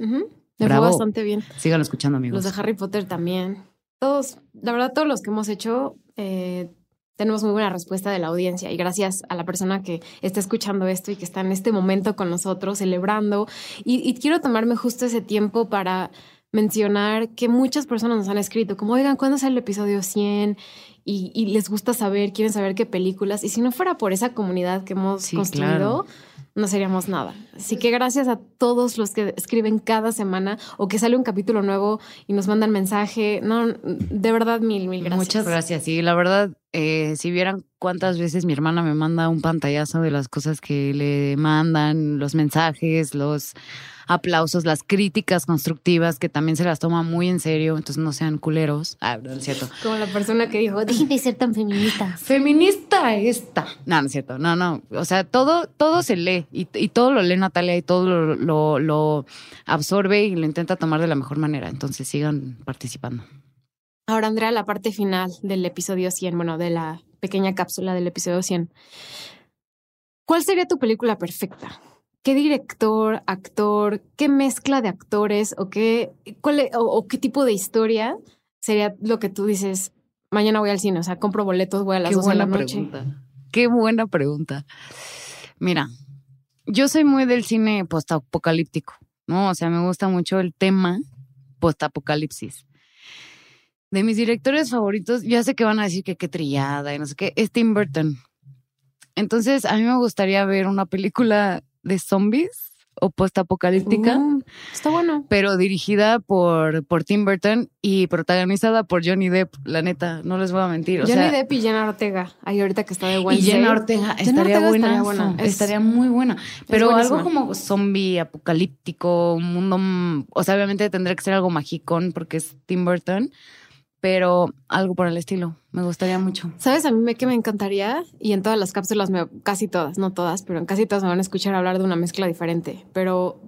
Le fue bastante bien. Síganlo escuchando, amigos. Los de Harry Potter también. Todos, la verdad, todos los que hemos hecho eh, tenemos muy buena respuesta de la audiencia y gracias a la persona que está escuchando esto y que está en este momento con nosotros celebrando. Y, quiero tomarme justo ese tiempo para mencionar que muchas personas nos han escrito como, oigan, ¿cuándo sale el episodio 100? Y, les gusta saber, quieren saber qué películas. Y si no fuera por esa comunidad que hemos construido, no seríamos nada. Así que gracias a todos los que escriben cada semana o que sale un capítulo nuevo y nos mandan mensaje. No, de verdad, mil, mil gracias. Muchas gracias. Y la verdad, eh, si vieran cuántas veces mi hermana me manda un pantallazo de las cosas que le mandan, los mensajes, los aplausos, las críticas constructivas, que también se las toma muy en serio, entonces no sean culeros. Ah, no es cierto. Como la persona que dijo, dejen de ser tan feminista. (laughs) Feminista esta. No, no es cierto. No, no. O sea, todo, todo se lee y, todo lo lee Natalia y todo lo, lo absorbe y lo intenta tomar de la mejor manera. Entonces sigan participando. Ahora, Andrea, la parte final del episodio 100, bueno, de la pequeña cápsula del episodio 100. ¿Cuál sería tu película perfecta? ¿Qué director, actor, qué mezcla de actores o qué, cuál, e, o, qué tipo de historia sería lo que tú dices, mañana voy al cine, o sea, compro boletos, voy a las dos de la noche? Pregunta. Qué buena pregunta. Mira, yo soy muy del cine postapocalíptico, ¿no? O sea, me gusta mucho el tema postapocalipsis. De mis directores favoritos, ya sé que van a decir que qué trillada y no sé qué, es Tim Burton. Entonces, a mí me gustaría ver una película de zombies o postapocalíptica. Uh, está bueno. Pero dirigida por, por Tim Burton y protagonizada por Johnny Depp, la neta, no les voy a mentir. Johnny Depp y Jenna Ortega, ahí ahorita que está de Wednesday. Y Jenna Ortega estaría, buena, estaría muy buena. Pero algo como zombie apocalíptico, un mundo, o sea, obviamente tendría que ser algo magicón porque es Tim Burton pero algo por el estilo. Me gustaría mucho. ¿Sabes? A mí me, que me encantaría, y en todas las cápsulas, me, casi todas, no todas, pero en casi todas me van a escuchar hablar de una mezcla diferente. Pero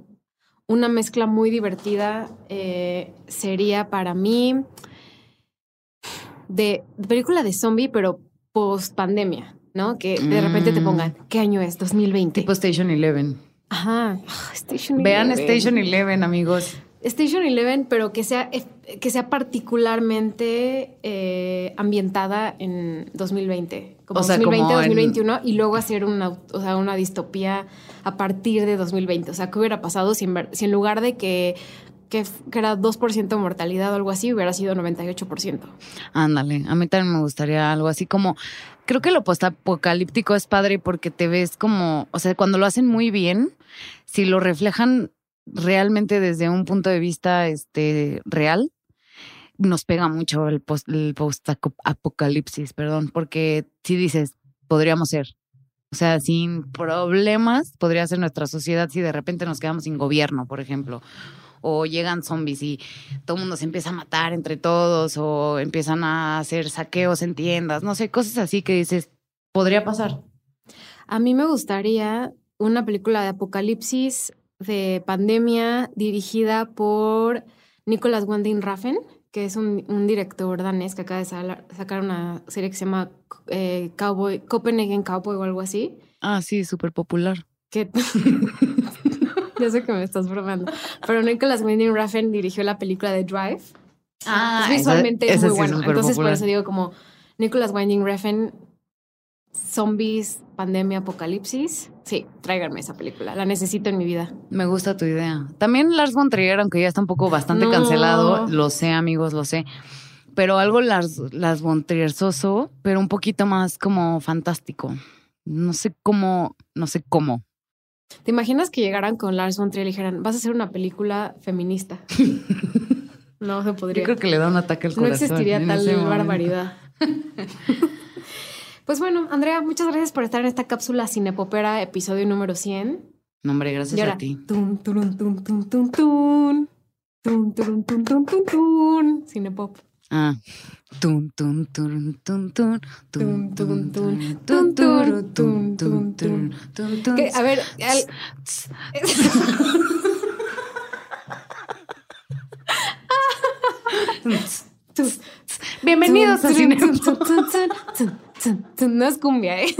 una mezcla muy divertida eh, sería para mí de, película de zombie, pero post pandemia, ¿no? Que de repente te mm. pongan, ¿qué año es? 2020. Tipo Station Eleven. Ajá, Station Vean Station Eleven, amigos. Station Eleven, pero que sea, que sea particularmente eh, ambientada en 2020, como 2020, 2021, y luego hacer una, o sea, una distopía a partir de 2020. O sea, ¿qué hubiera pasado si en, si en lugar de que, que, que era 2% mortalidad o algo así, hubiera sido 98%? Ándale, a mí también me gustaría algo así como... Creo que lo postapocalíptico es padre porque te ves como, o sea, cuando lo hacen muy bien, si lo reflejan realmente desde un punto de vista este, real, nos pega mucho el post, el post apocalipsis, perdón, porque si dices, podríamos ser. O sea, sin problemas podría ser nuestra sociedad si de repente nos quedamos sin gobierno, por ejemplo. O llegan zombies y todo el mundo se empieza a matar entre todos, o empiezan a hacer saqueos en tiendas, no sé, cosas así que dices, podría pasar. A mí me gustaría una película de apocalipsis de pandemia dirigida por Nicolas Winding Raffen, que es un, director danés que acaba de sacar una serie que se llama eh, Cowboy, Copenhagen Cowboy o algo así. Ah, sí, súper popular. Que (laughs) ya sé que me estás bromeando. Pero Nicolas Winding Raffen dirigió la película de Drive. Ah, visualmente es muy bueno. Entonces, por eso digo como Nicolas Winding Refn zombies, pandemia, apocalipsis. Sí, tráiganme esa película. La necesito en mi vida. Me gusta tu idea. También Lars von Trier, aunque ya está un poco bastante cancelado, lo sé, amigos, lo sé. Pero algo Lars, Lars von Trier soso, pero un poquito más como fantástico. No sé cómo, no sé cómo. ¿Te imaginas que llegaran con Lars von Trier y dijeran, vas a hacer una película feminista? (laughs) no se podría. Yo creo que le da un ataque al corazón. No existiría tal barbaridad. (laughs) Pues bueno, Andrea, muchas gracias por estar en esta cápsula Cinepopera, episodio número 100. No, hombre, gracias a ti. Tun, turun, tun, tun, tun, tun. Tun, turun, tun, tun, tun, tun. Cinepop. Ah. Tun, tun, turun, tun, tun. Tun, tun, tun. Tun, turun, tun, A ver. Al... Bienvenidos a Cinepop. (laughs) No es cumbia, ¿eh?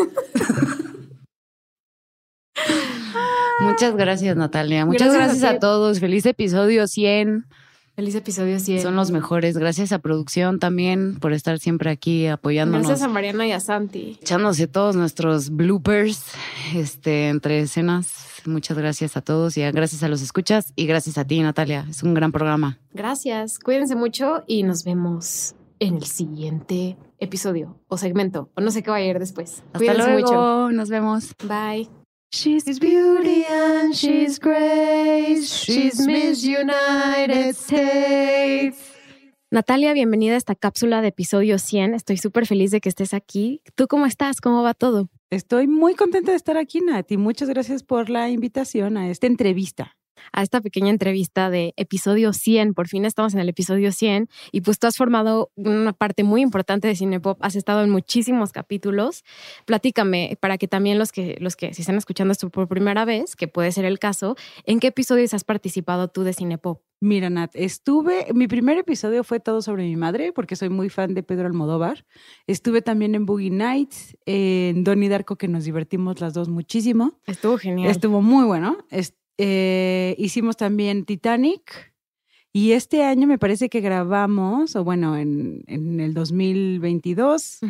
Muchas gracias, Natalia. Muchas gracias, a, todos. Feliz episodio 100. Feliz episodio 100. Son los mejores. Gracias a producción también por estar siempre aquí apoyándonos. Gracias a Mariana y a Santi. Echándose todos nuestros bloopers este, entre escenas. Muchas gracias a todos y gracias a los escuchas y gracias a ti, Natalia. Es un gran programa. Gracias. Cuídense mucho y nos vemos en el siguiente episodio o segmento o no sé qué va a ir después. Hasta luego. Mucho. Nos vemos. Bye. She's beauty and she's grace. She's Miss United States. Natalia, bienvenida a esta cápsula de episodio 100. Estoy súper feliz de que estés aquí. ¿Tú cómo estás? ¿Cómo va todo? Estoy muy contenta de estar aquí, Nati. Muchas gracias por la invitación a esta entrevista. A esta pequeña entrevista de episodio 100. Por fin estamos en el episodio 100 y pues tú has formado una parte muy importante de Cinepop, has estado en muchísimos capítulos. Platícame para que también los que los que si están escuchando esto por primera vez, que puede ser el caso, ¿en qué episodios has participado tú de Cinepop? Mira, Nat, estuve, mi primer episodio fue todo sobre mi madre, porque soy muy fan de Pedro Almodóvar. Estuve también en Boogie Nights, en Donnie Darko, que nos divertimos las dos muchísimo. Estuvo genial. Estuvo muy bueno. Eh, hicimos también Titanic. Y este año me parece que grabamos, o bueno, en, en el 2022,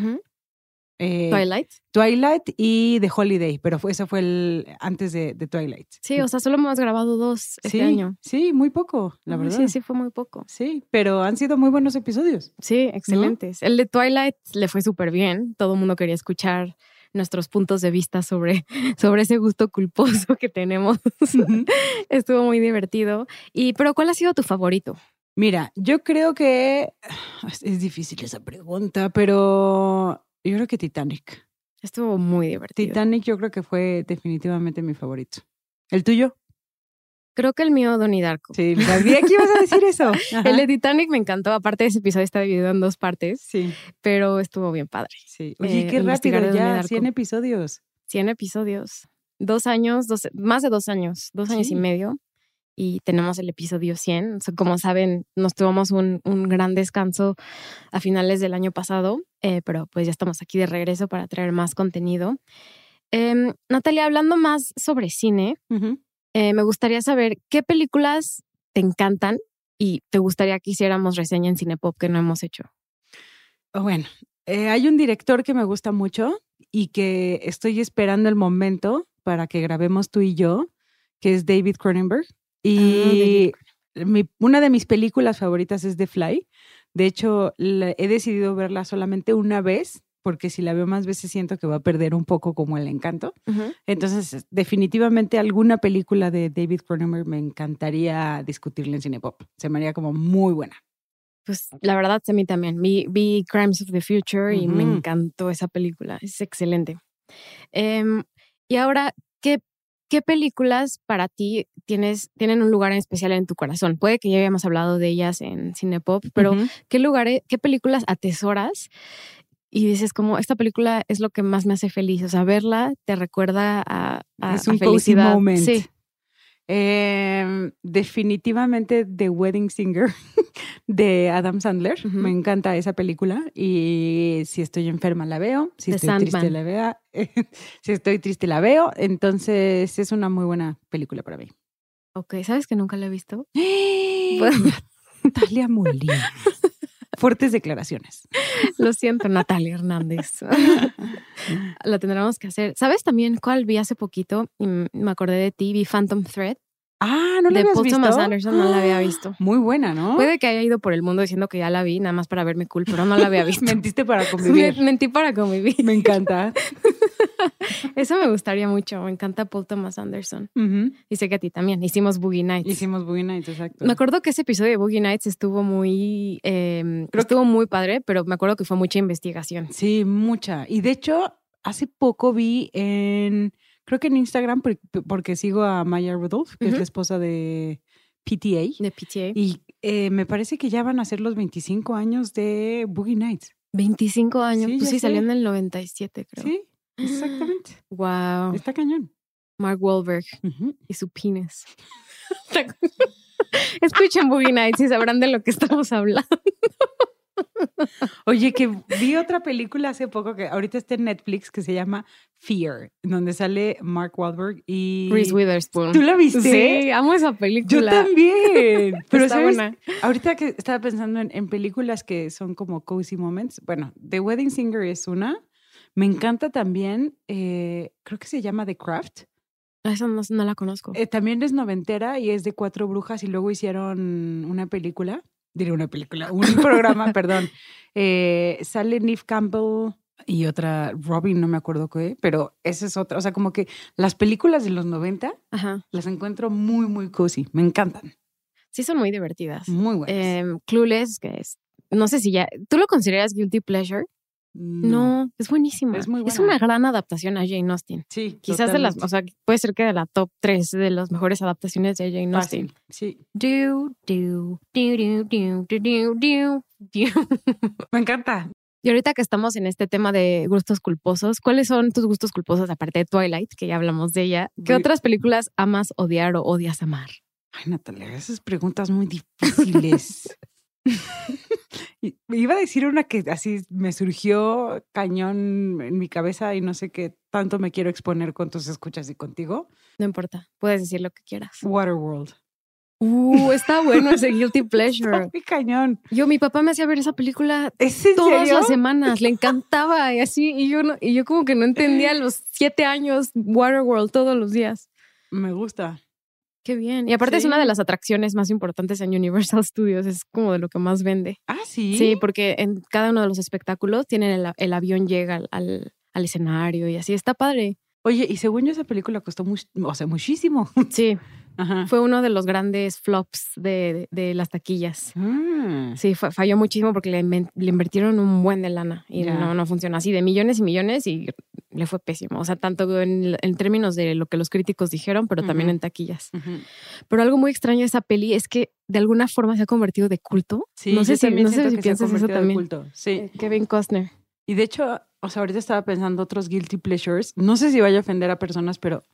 eh, Twilight. Twilight y The Holiday, pero fue, eso fue el antes de, Twilight. Sí, o sea, solo hemos grabado dos este año. Sí, muy poco, la verdad. Sí, sí, fue muy poco. Sí, pero han sido muy buenos episodios. Sí, excelentes. El de Twilight le fue súper bien. Todo el mundo quería escuchar nuestros puntos de vista sobre, (laughs) sobre ese gusto culposo que tenemos. (laughs) Estuvo muy divertido. Y, pero ¿cuál ha sido tu favorito? Mira, yo creo que (sighs) es difícil esa pregunta, pero yo creo que Titanic. Estuvo muy divertido. Titanic yo creo que fue definitivamente mi favorito. ¿El tuyo? Creo que el mío, Donnie Darko. Sí, sabía que ibas a decir eso. el de Titanic me encantó. Aparte, ese episodio está dividido en dos partes. Sí. Pero estuvo bien padre. Sí. Oye, eh, qué rápido ya. 100 episodios. 100 episodios. Dos años, dos, más de dos años. Dos años y medio y tenemos el episodio 100. como saben, nos tomamos un, gran descanso a finales del año pasado, eh, pero pues ya estamos aquí de regreso para traer más contenido. Em, Natalia, hablando más sobre cine, eh, me gustaría saber qué películas te encantan y te gustaría que hiciéramos reseña en Cinepop que no hemos hecho. Oh, bueno, eh, hay un director que me gusta mucho y que estoy esperando el momento para que grabemos tú y yo, que es David Cronenberg. Y una de mis películas favoritas es The Fly. De hecho, he decidido verla solamente una vez porque si la veo más veces siento que va a perder un poco como el encanto. Entonces, definitivamente alguna película de David Cronenberg me encantaría discutirla en Cinepop. Se me haría como muy buena. Pues la verdad, a mí también. Vi, Crimes of the Future y me encantó esa película. Es excelente. Em, y ahora, ¿qué ¿qué películas para ti tienes, tienen un lugar en especial en tu corazón? Puede que ya hayamos hablado de ellas en Cinepop, pero ¿qué lugares, qué películas atesoras? Y dices como, esta película es lo que más me hace feliz. O sea, verla te recuerda a, a es un felicidad. Sí. Em, definitivamente The Wedding Singer (laughs) de Adam Sandler. Me encanta esa película y si estoy enferma la veo, si estoy triste la veo, (laughs) si estoy triste la veo, entonces es una muy buena película para mí. Ok, ¿sabes que nunca la he visto? (gasps) Natalia Molina. (laughs) Fuertes declaraciones. (laughs) Lo siento, Natalia Hernández. (laughs) La tendremos que hacer. ¿Sabes también cuál vi hace poquito? Y me acordé de ti, vi Phantom Thread. Ah, no la de habías Paul Thomas Anderson no la había visto. (gasps) Muy buena, ¿no? Puede que haya ido por el mundo diciendo que ya la vi, nada más para verme cool, pero no la había (laughs) visto. Mentiste para (laughs) convivir. mentí para convivir. Me encanta. (laughs) Eso me gustaría mucho. Me encanta Paul Thomas Anderson. Y sé que a ti también. Hicimos Boogie Nights. Hicimos Boogie Nights, exacto. Me acuerdo que ese episodio de Boogie Nights estuvo muy. Eh, Creo estuvo muy padre, pero me acuerdo que fue mucha investigación. Sí, mucha. Y de hecho, hace poco vi en creo que en Instagram, porque sigo a Maya Rudolph, que es la esposa de PTA. De PTA. Y eh, me parece que ya van a ser los 25 años de Boogie Nights. 25 años. pues sí, salió en el 97, creo. Sí, exactamente. (gasps) wow. Está cañón. Mark Wahlberg y su penis. (laughs) Escuchen Boogie Nights y sabrán de lo que estamos hablando. (laughs) Oye, que vi otra película hace poco que ahorita está en Netflix que se llama Fear, donde sale Mark Wahlberg y Reese Witherspoon. ¿Tú la viste? Sí, amo esa película. Yo también. (laughs) Pero está buena. Ahorita que estaba pensando en, películas que son como cozy moments. Bueno, The Wedding Singer es una. Me encanta también, eh, creo que se llama The Craft. Ah, esa no, no, la conozco. Eh, también es noventera y es de cuatro brujas y luego hicieron una película diré una película, un programa, (laughs) perdón. Eh, sale Neve Campbell y otra, Robin, no me acuerdo qué, pero esa es otra. O sea, como que las películas de los 90 las encuentro muy, muy cozy. Me encantan. Sí, son muy divertidas. Muy buenas. Eh, Clueless, que es, no sé si ya, ¿tú lo consideras guilty pleasure? No, es buenísima. Es, muy buena. es una gran adaptación a Jane Austen. Sí, quizás de las, o sea, puede ser que de la top 3 de las mejores adaptaciones de Jane Austen. Sí. sí. Do, do, do, Me encanta. Y ahorita que estamos en este tema de gustos culposos, ¿cuáles son tus gustos culposos aparte de Twilight, que ya hablamos de ella? ¿Qué otras películas amas odiar o odias amar? Ay, Natalia, esas preguntas muy difíciles. (laughs) (laughs) Iba a decir una que así me surgió cañón en mi cabeza y no sé qué tanto me quiero exponer con tus escuchas y contigo. No importa, puedes decir lo que quieras. Waterworld. Uh, está bueno ese (laughs) guilty pleasure. Muy cañón. Yo, mi papá me hacía ver esa película ¿Es en todas serio? las semanas, le encantaba y así, y yo, no, y yo como que no entendía a los siete años Waterworld todos los días. Me gusta. Qué bien. Y aparte es una de las atracciones más importantes en Universal (laughs) Studios, es como de lo que más vende. Ah, sí. Sí, porque en cada uno de los espectáculos tienen el, el avión llega al, al, al escenario y así, está padre. Oye, y según yo esa película costó much- o sea, muchísimo. Sí, (laughs) Ajá. fue uno de los grandes flops de, de, de las taquillas. Ah, Sí, fue- falló muchísimo porque le, le invirtieron un buen de lana y no, no funcionó así, de millones y millones y le fue pésimo. O sea, tanto en, en términos de lo que los críticos dijeron, pero también en taquillas. Pero algo muy extraño de esa peli es que de alguna forma se ha convertido de culto. Sí, no sé si, no sé si piensas eso también. culto. Sí. Eh, Kevin Costner. Y de hecho, o sea, ahorita estaba pensando otros guilty pleasures. No sé si vaya a ofender a personas, pero.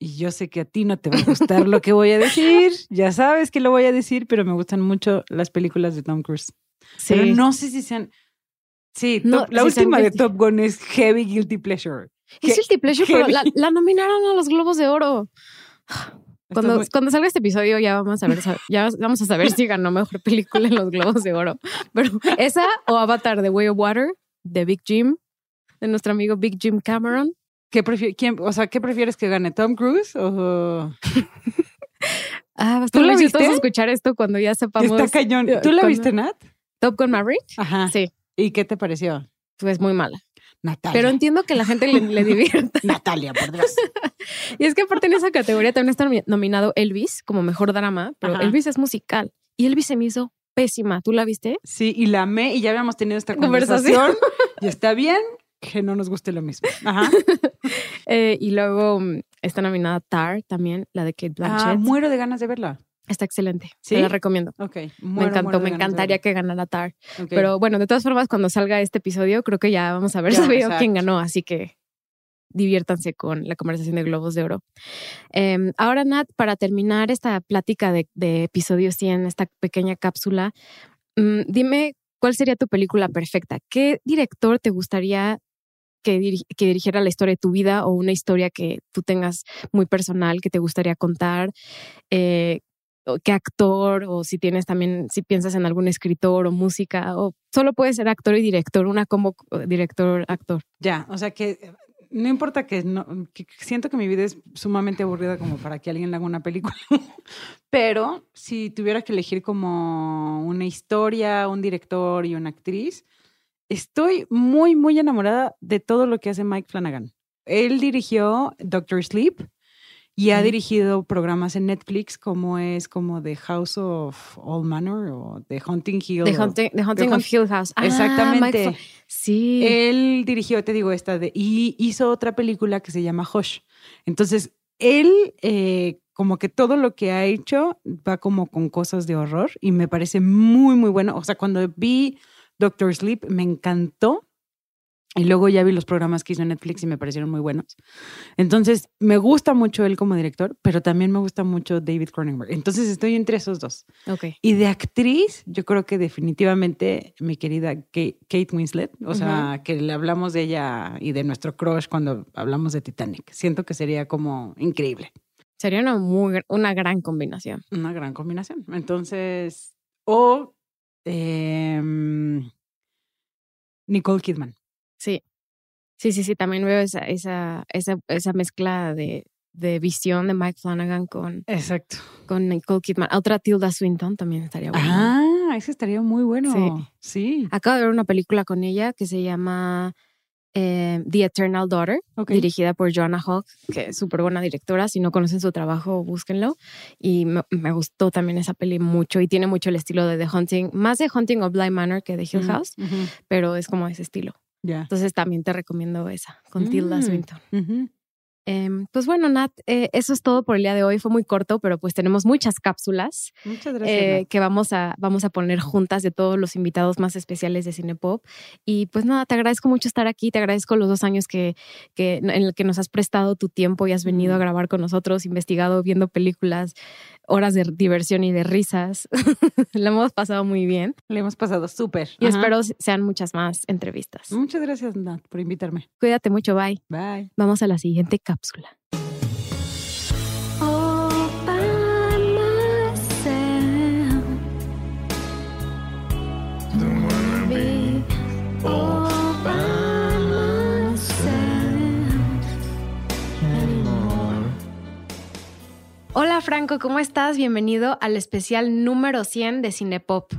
Y yo sé que a ti no te va a gustar lo que voy a decir. (laughs) Ya sabes que lo voy a decir, pero me gustan mucho las películas de Tom Cruise. Sí. Pero no sé si sean. Sí, No, Top- la si última de. Top Gun es Heavy Guilty Pleasure. Es guilty pleasure, pero la, la nominaron a los Globos de Oro. Cuando, muy- cuando salga este episodio ya vamos a ver, ya vamos a saber si ganó mejor película en los Globos de Oro. Pero esa o Avatar The Way of Water de Big Jim, de nuestro amigo Big Jim Cameron. ¿Qué quién- o sea, ¿qué prefieres que gane? ¿Tom Cruise o.? (laughs) Ah, ¿Tú ¿tú la viste? escuchar esto cuando ya sepamos Está cañón. ¿Tú la cuando- viste, Nat? Top Gun Maverick. Ajá. Sí, ¿Y qué te pareció? pues muy mala. Natalia. Pero entiendo que la gente le, le (laughs) divierte. Natalia, por Dios. (laughs) Y es que aparte en esa categoría también está nomi- nominado Elvis como mejor drama, pero Ajá. Elvis es musical. Y Elvis se me hizo pésima. ¿Tú la viste? Sí, y la amé y ya habíamos tenido esta Conversación. conversación. y está bien que no nos guste lo mismo. (laughs) Ajá. Eh, y luego mm, está nominada Tar también, la de Kate Blanchett. Ah, muero de ganas de verla. está excelente. ¿Sí? Te la recomiendo. Ok. me encantó, me encantaría que ganara Tar. que. Pero bueno, de todas formas, cuando salga este episodio, creo que ya vamos a haber Ya, (laughs) sabido exacto. quién ganó. Así que diviértanse con la conversación de Globos de Oro. Eh, ahora, Nat, para terminar esta plática de, de episodio 100, esta pequeña cápsula, mm, dime cuál sería tu película perfecta. ¿Qué director te gustaría que, diri- que dirigiera la historia de tu vida o una historia que tú tengas muy personal que te gustaría contar? Eh, ¿Qué actor? O si tienes también, si piensas en algún escritor o música, o solo puede ser actor y director, una como director-actor. Ya, o sea que eh, no importa que que siento que mi vida es sumamente aburrida como para que alguien haga una película. (laughs) Pero si tuviera que elegir como una historia, un director y una actriz, estoy muy, muy enamorada de todo lo que hace Mike Flanagan. Él dirigió Doctor Sleep y ha dirigido programas en Netflix como es como The House of All Manor o The Hunting Hill. The Hunting, The Haunting Hunt- of Hill House. Ah, Exactamente. Sí. Él dirigió, te digo, esta de, y hizo otra película que se llama Hush. Entonces, él, eh, como que todo lo que ha hecho va como con cosas de horror y me parece muy, muy bueno. O sea, cuando vi Doctor Sleep me encantó. Y luego ya vi los programas que hizo en Netflix y me parecieron muy buenos. Entonces, me gusta mucho él como director, pero también me gusta mucho David Cronenberg. Entonces, estoy entre esos dos. ok. Y de actriz, yo creo que definitivamente mi querida Kate, Winslet, o sea, que le hablamos de ella y de nuestro crush cuando hablamos de Titanic. Siento que sería como increíble, Sería una, muy, una gran combinación. una gran combinación. Entonces, o em, Nicole Kidman. Sí. Sí, sí, sí. También veo esa, esa, esa, esa mezcla de, de visión de Mike Flanagan con, Exacto. con Nicole Kidman. Otra Tilda Swinton también estaría buena. Ah, ese estaría muy bueno. Sí. Sí. Acabo de ver una película con ella que se llama eh, The Eternal Daughter, dirigida por Joanna Hogg, que es súper buena directora. Si no conocen su trabajo, búsquenlo. Y me, me gustó también esa peli mucho y tiene mucho el estilo de The Hunting, más de Hunting of Bly Manor que de Hill House, pero es como ese estilo. Ya. Entonces también te recomiendo esa con Tilda Mm. Swinton. Em, pues bueno, Nat, eh, eso es todo por el día de hoy. Fue muy corto, pero pues tenemos muchas cápsulas Muchas gracias. eh, que vamos a, vamos a poner juntas de todos los invitados más especiales de Cinepop. Y pues nada, te agradezco mucho estar aquí, te agradezco los dos años que, que, en el que nos has prestado tu tiempo y has venido a grabar con nosotros, investigado, viendo películas, horas de diversión y de risas. (laughs) La hemos pasado muy bien Le hemos pasado súper. y Ajá. espero sean muchas más entrevistas. Muchas gracias, Nat, por invitarme. Cuídate mucho, bye. Bye. Vamos a la siguiente cápsula. Hola Franco, ¿cómo estás? Bienvenido al especial número 100 de Cinepop.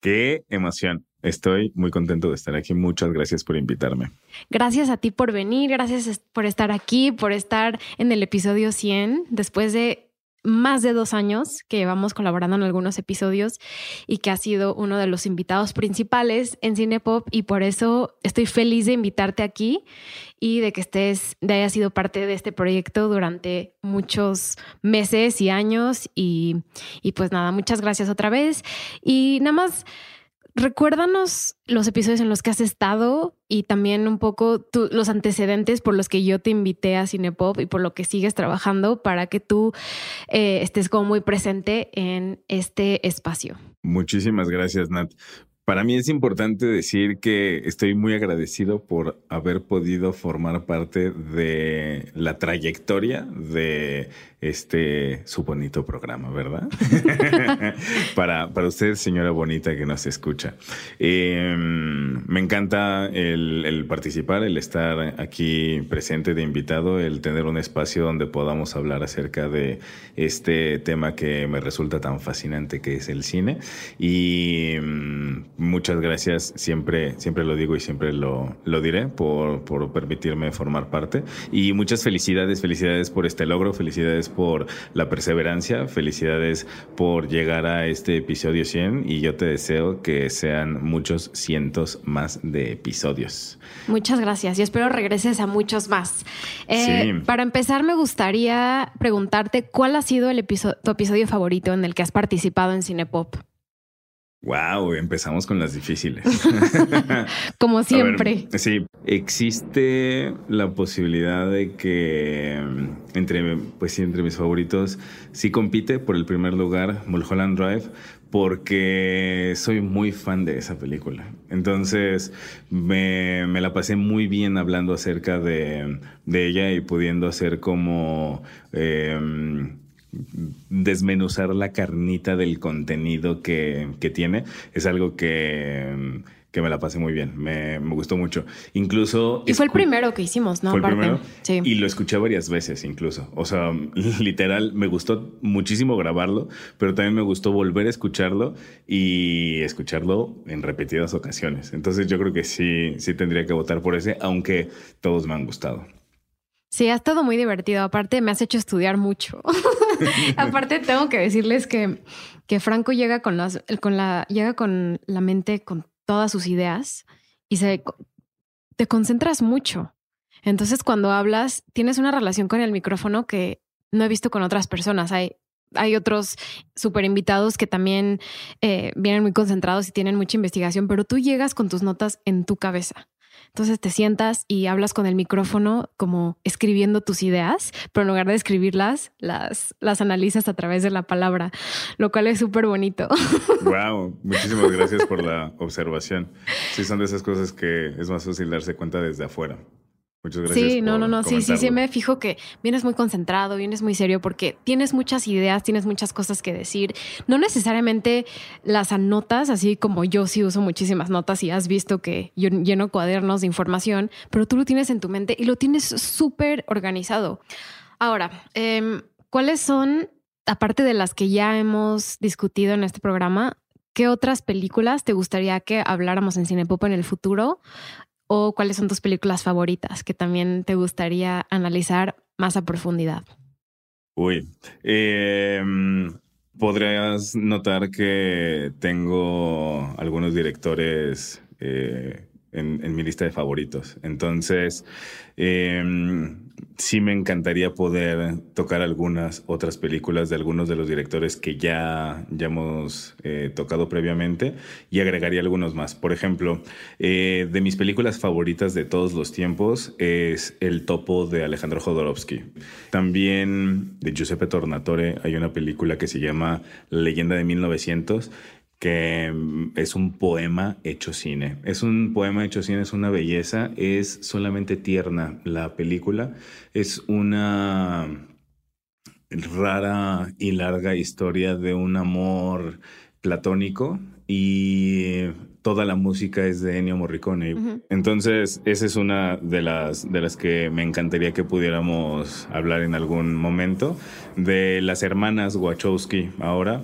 Qué emoción. Estoy muy contento de estar aquí. Muchas gracias por invitarme. Gracias a ti por venir, gracias por estar aquí, por estar en el episodio 100, después de más de dos años que llevamos colaborando en algunos episodios y que ha sido uno de los invitados principales en Cinepop y por eso estoy feliz de invitarte aquí y de que estés, de hayas sido parte de este proyecto durante muchos meses y años y, y pues nada, muchas gracias otra vez y nada más recuérdanos los episodios en los que has estado y también un poco los antecedentes por los que yo te invité a Cinepop y por lo que sigues trabajando para que tú eh, estés como muy presente en este espacio. Muchísimas gracias, Nat. Para mí es importante decir que estoy muy agradecido por haber podido formar parte de la trayectoria de este su bonito programa, ¿verdad? (laughs) para, para usted, señora bonita que nos escucha. Eh, me encanta el, el participar, el estar aquí presente de invitado, el tener un espacio donde podamos hablar acerca de este tema que me resulta tan fascinante que es el cine. Y mm, muchas gracias, siempre, siempre lo digo y siempre lo, lo diré por, por permitirme formar parte. Y muchas felicidades, felicidades por este logro, felicidades por la perseverancia, felicidades por llegar a este episodio 100 y yo te deseo que sean muchos cientos más de episodios. Muchas gracias y espero regreses a muchos más. Eh, Sí. Para empezar, me gustaría preguntarte cuál ha sido el tu episodio favorito en el que has participado en Cinepop. Wow, empezamos con las difíciles. (laughs) Como ver, siempre. sí, existe la posibilidad de que mm, entre, pues sí, entre mis favoritos sí compite por el primer lugar Mulholland Drive porque soy muy fan de esa película. Entonces me, me la pasé muy bien hablando acerca de, de ella y pudiendo hacer como... em, desmenuzar la carnita del contenido que, que tiene es algo que, que me la pasé muy bien. Me, me gustó mucho. Incluso. Y fue el primero que hicimos, ¿no? ¿Fue el Aparte. primero? Sí. Y lo escuché varias veces incluso. O sea, (laughs) literal, me gustó muchísimo grabarlo, pero también me gustó volver a escucharlo y escucharlo en repetidas ocasiones. Entonces yo creo que sí, sí tendría que votar por ese, aunque todos me han gustado. Sí, ha estado muy divertido. Aparte, me has hecho estudiar mucho. (laughs) (laughs) Aparte, tengo que decirles que, que Franco llega con las, con la, llega con la mente con todas sus ideas y se te concentras mucho. Entonces, cuando hablas, tienes una relación con el micrófono que no he visto con otras personas. Hay, hay otros super invitados que también eh, vienen muy concentrados y tienen mucha investigación, pero tú llegas con tus notas en tu cabeza. Entonces te sientas y hablas con el micrófono como escribiendo tus ideas, pero en lugar de escribirlas, las, las analizas a través de la palabra, lo cual es súper bonito. Wow, (laughs) muchísimas gracias por la observación. Sí, son de esas cosas que es más fácil darse cuenta desde afuera. Muchas gracias. Sí, no, no, no, sí, sí, sí, me fijo que vienes muy concentrado, vienes muy serio porque tienes muchas ideas, tienes muchas cosas que decir. No necesariamente las anotas, así como yo sí uso muchísimas notas y has visto que yo lleno cuadernos de información, pero tú lo tienes en tu mente y lo tienes súper organizado. Ahora, em, ¿cuáles son, aparte de las que ya hemos discutido en este programa, qué otras películas te gustaría que habláramos en Cinepop en el futuro? O cuáles son tus películas favoritas que también te gustaría analizar más a profundidad. Uy, eh, podrías notar que tengo algunos directores eh, en, mi lista de favoritos. Entonces, eh, sí me encantaría poder tocar algunas otras películas de algunos de los directores que ya, ya hemos eh, tocado previamente y agregaría algunos más. Por ejemplo, eh, de mis películas favoritas de todos los tiempos es El Topo de Alejandro Jodorowsky. También de Giuseppe Tornatore hay una película que se llama La leyenda de 1900 que mm, es un poema hecho cine. Es un poema hecho cine, es una belleza, es solamente tierna la película, es una rara y larga historia de un amor platónico y toda la música es de Ennio Morricone. Entonces, esa es una de las, de las que me encantaría que pudiéramos hablar en algún momento. De las hermanas Wachowski ahora,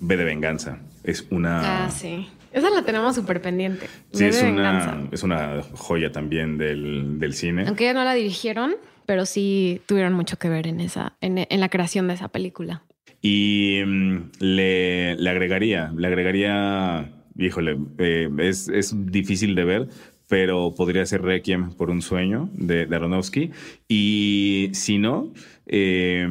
ve de Venganza. Es una... Ah, sí. Esa la tenemos súper pendiente. Sí, es una, es una joya también del, cine. Aunque ya no la dirigieron, pero sí tuvieron mucho que ver en, esa, en, la creación de esa película. Y mm, le, le, agregaría, le agregaría, híjole, eh, es, es difícil de ver, pero podría ser Requiem por un sueño de, de Aronofsky. Y si no, eh,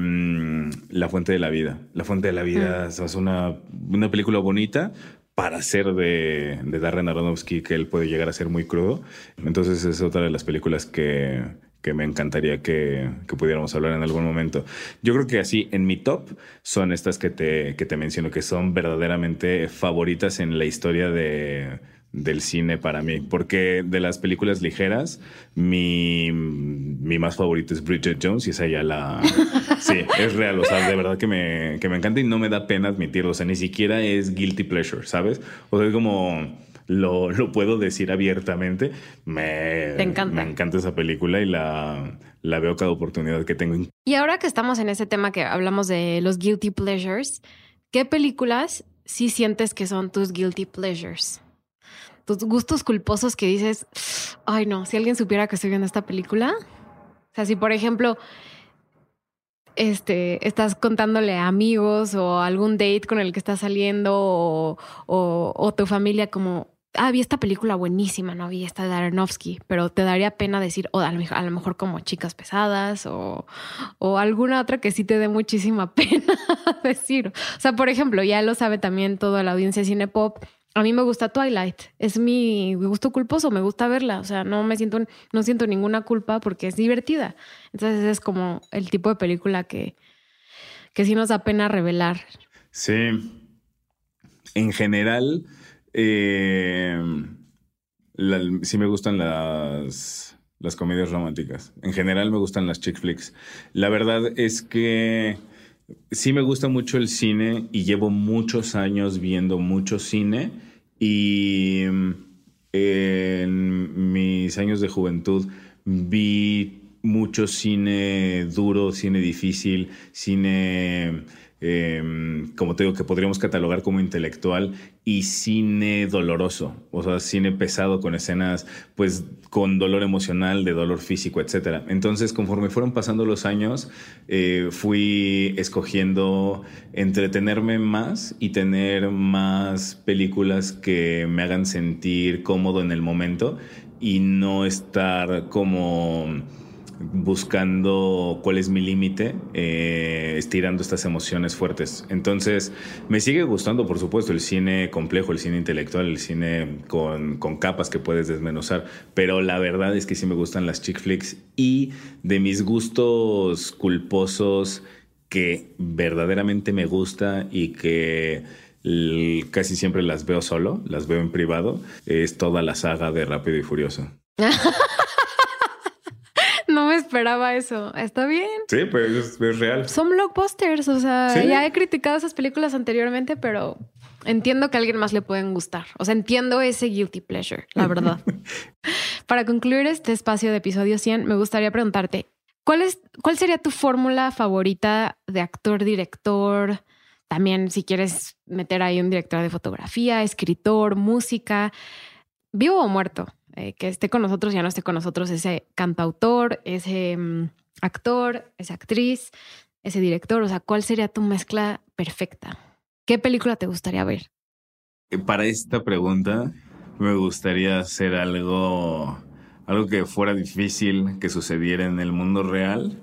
La Fuente de la Vida. La Fuente de la Vida es una, una película bonita para ser de, de Darren Aronofsky, que él puede llegar a ser muy crudo. Entonces es otra de las películas que, que me encantaría que, que, pudiéramos hablar en algún momento. Yo creo que así, en mi top, son estas que te, que te menciono, que son verdaderamente favoritas en la historia de del cine para mí, porque de las películas ligeras, mi, mi más favorito es Bridget Jones y esa ya la... (laughs) sí, es real, o sea, de verdad que me, que me encanta y no me da pena admitirlo, o sea, ni siquiera es guilty pleasure, ¿sabes? O sea, es como... Lo, lo puedo decir abiertamente, me, encanta. me encanta esa película y la, la veo cada oportunidad que tengo. Y ahora que estamos en ese tema que hablamos de los guilty pleasures, ¿qué películas sí sientes que son tus guilty pleasures? Tus gustos culposos que dices, ay no, si alguien supiera que estoy viendo esta película. O sea, si por ejemplo, este, estás contándole a amigos o algún date con el que estás saliendo o, tu familia como, ah, vi esta película buenísima, no vi esta de Aronofsky, pero te daría pena decir, o a lo, mejor como chicas pesadas o, o alguna otra que sí te dé muchísima (laughs) pena decir. O sea, por ejemplo, ya lo sabe también toda la audiencia de cine pop a mí me gusta Twilight, es mi gusto culposo, me gusta verla, o sea, no me siento, no siento ninguna culpa porque es divertida. Entonces es como el tipo de película que, que sí nos da pena revelar. Sí. En general, eh, sí me gustan las, las comedias románticas. En general me gustan las chick flicks. La verdad es que sí me gusta mucho el cine y llevo muchos años viendo mucho cine y mm, en mis años de juventud vi mucho cine duro, cine difícil, cine Em, como te digo, que podríamos catalogar como intelectual y cine doloroso, o sea, cine pesado con escenas, pues, con dolor emocional, de dolor físico, etc. Entonces, conforme fueron pasando los años, eh, fui escogiendo entretenerme más y tener más películas que me hagan sentir cómodo en el momento y no estar como buscando cuál es mi límite, eh, estirando estas emociones fuertes. Entonces, me sigue gustando, por supuesto, el cine complejo, el cine intelectual, el cine con, con capas que puedes desmenuzar, pero la verdad es que sí me gustan las chick flicks y de mis gustos culposos que verdaderamente me gusta y que casi siempre las veo solo, las veo en privado, es toda la saga de Rápido y Furioso. (laughs) esperaba eso. Está bien. Sí, pues es, real. Son blockbusters. O sea, ya he criticado esas películas anteriormente, pero entiendo que a alguien más le pueden gustar. O sea, entiendo ese guilty pleasure, la (laughs) verdad. Para concluir este espacio de episodio 100, me gustaría preguntarte, ¿cuál, es, cuál sería tu fórmula favorita de actor, director? También si quieres meter ahí un director de fotografía, escritor, música, vivo o muerto eh, que esté con nosotros, ya no esté con nosotros ese cantautor, ese mm, actor, esa actriz, ese director? O sea, ¿cuál sería tu mezcla perfecta? ¿Qué película te gustaría ver? Eh, Para esta pregunta me gustaría hacer algo, algo que fuera difícil que sucediera en el mundo real.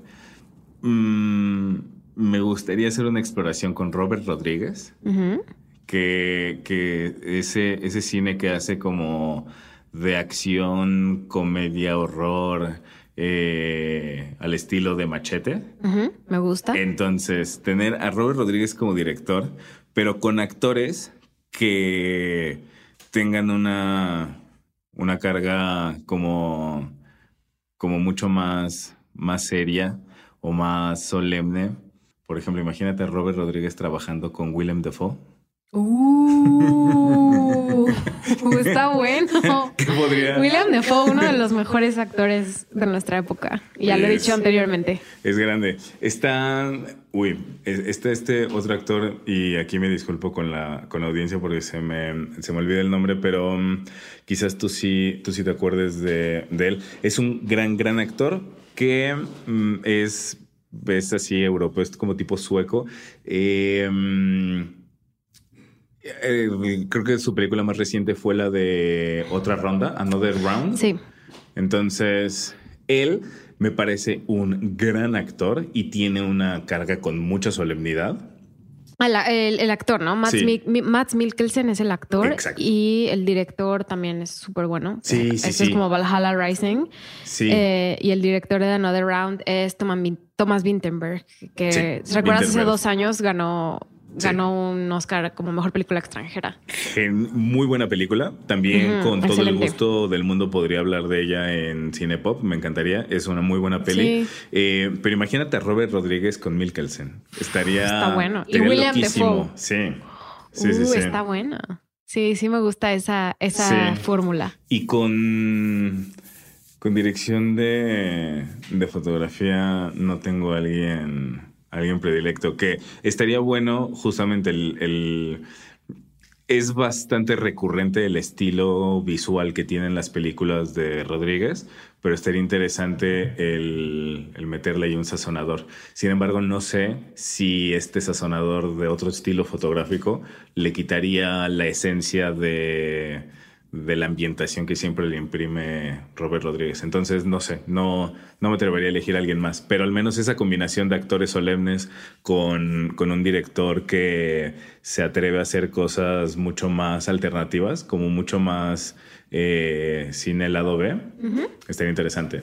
Mm, me gustaría hacer una exploración con Robert Rodríguez, que, que ese, ese cine que hace como de acción, comedia, horror, eh, al estilo de Machete. Me gusta. Entonces, tener a Robert Rodríguez como director, pero con actores que tengan una, una carga como, como mucho más, más seria o más solemne. Por ejemplo, imagínate a Robert Rodríguez trabajando con Willem Dafoe. Uh, (laughs) está bueno. ¿Qué podría? William Defoe, uno de los mejores actores de nuestra época. Y ya lo he dicho anteriormente. Es grande. Está, uy, es- está este otro actor y aquí me disculpo con la, con la audiencia porque se me, se me olvida el nombre, pero mm, quizás tú sí, tú sí te acuerdes de, de él. Es un gran, gran actor que mm, es, es así europeo, es como tipo sueco. Eh, mm, eh, creo que su película más reciente fue la de Otra Ronda, Another Round. Sí. Entonces, él me parece un gran actor y tiene una carga con mucha solemnidad. El, el- el actor, ¿no? Mads, Sí. Mikkelsen es el actor Exacto. y el director también es súper bueno. Sí, Eh, sí, Este es como Valhalla Rising. Sí. Eh, y el director de Another Round es Thomas, Vin- Thomas Vinterberg, que, ¿recuerdas? Hace dos años ganó, Sí. ganó un Oscar como mejor película extranjera. Gen- muy buena película. También con todo el gusto del mundo podría hablar de ella en Cinepop. Me encantaría. Es una muy buena peli. Sí. Eh, pero imagínate a Robert Rodríguez con Mikkelsen. Estaría. Está bueno. Y William. Sí. Sí, sí, Uh, sí. está buena. Sí, sí me gusta esa, esa fórmula. Y con, con dirección de, de fotografía no tengo a alguien, alguien predilecto. Que estaría bueno justamente el, el- Es bastante recurrente el estilo visual que tienen las películas de Rodríguez, pero estaría interesante el, el meterle ahí un sazonador. Sin embargo, no sé si este sazonador de otro estilo fotográfico le quitaría la esencia de, de la ambientación que siempre le imprime Robert Rodríguez. Entonces, no sé, no, no me atrevería a elegir a alguien más, pero al menos esa combinación de actores solemnes con, con un director que se atreve a hacer cosas mucho más alternativas, como mucho más eh, cine lado B, estaría interesante.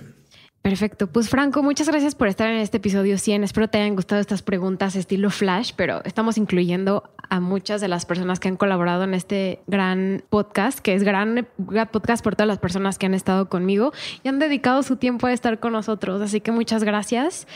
Perfecto. Pues Franco, muchas gracias por estar en este episodio 100. Espero te hayan gustado estas preguntas estilo flash, pero estamos incluyendo a muchas de las personas que han colaborado en este gran podcast, que es gran, podcast por todas las personas que han estado conmigo y han dedicado su tiempo a estar con nosotros. Así que muchas gracias.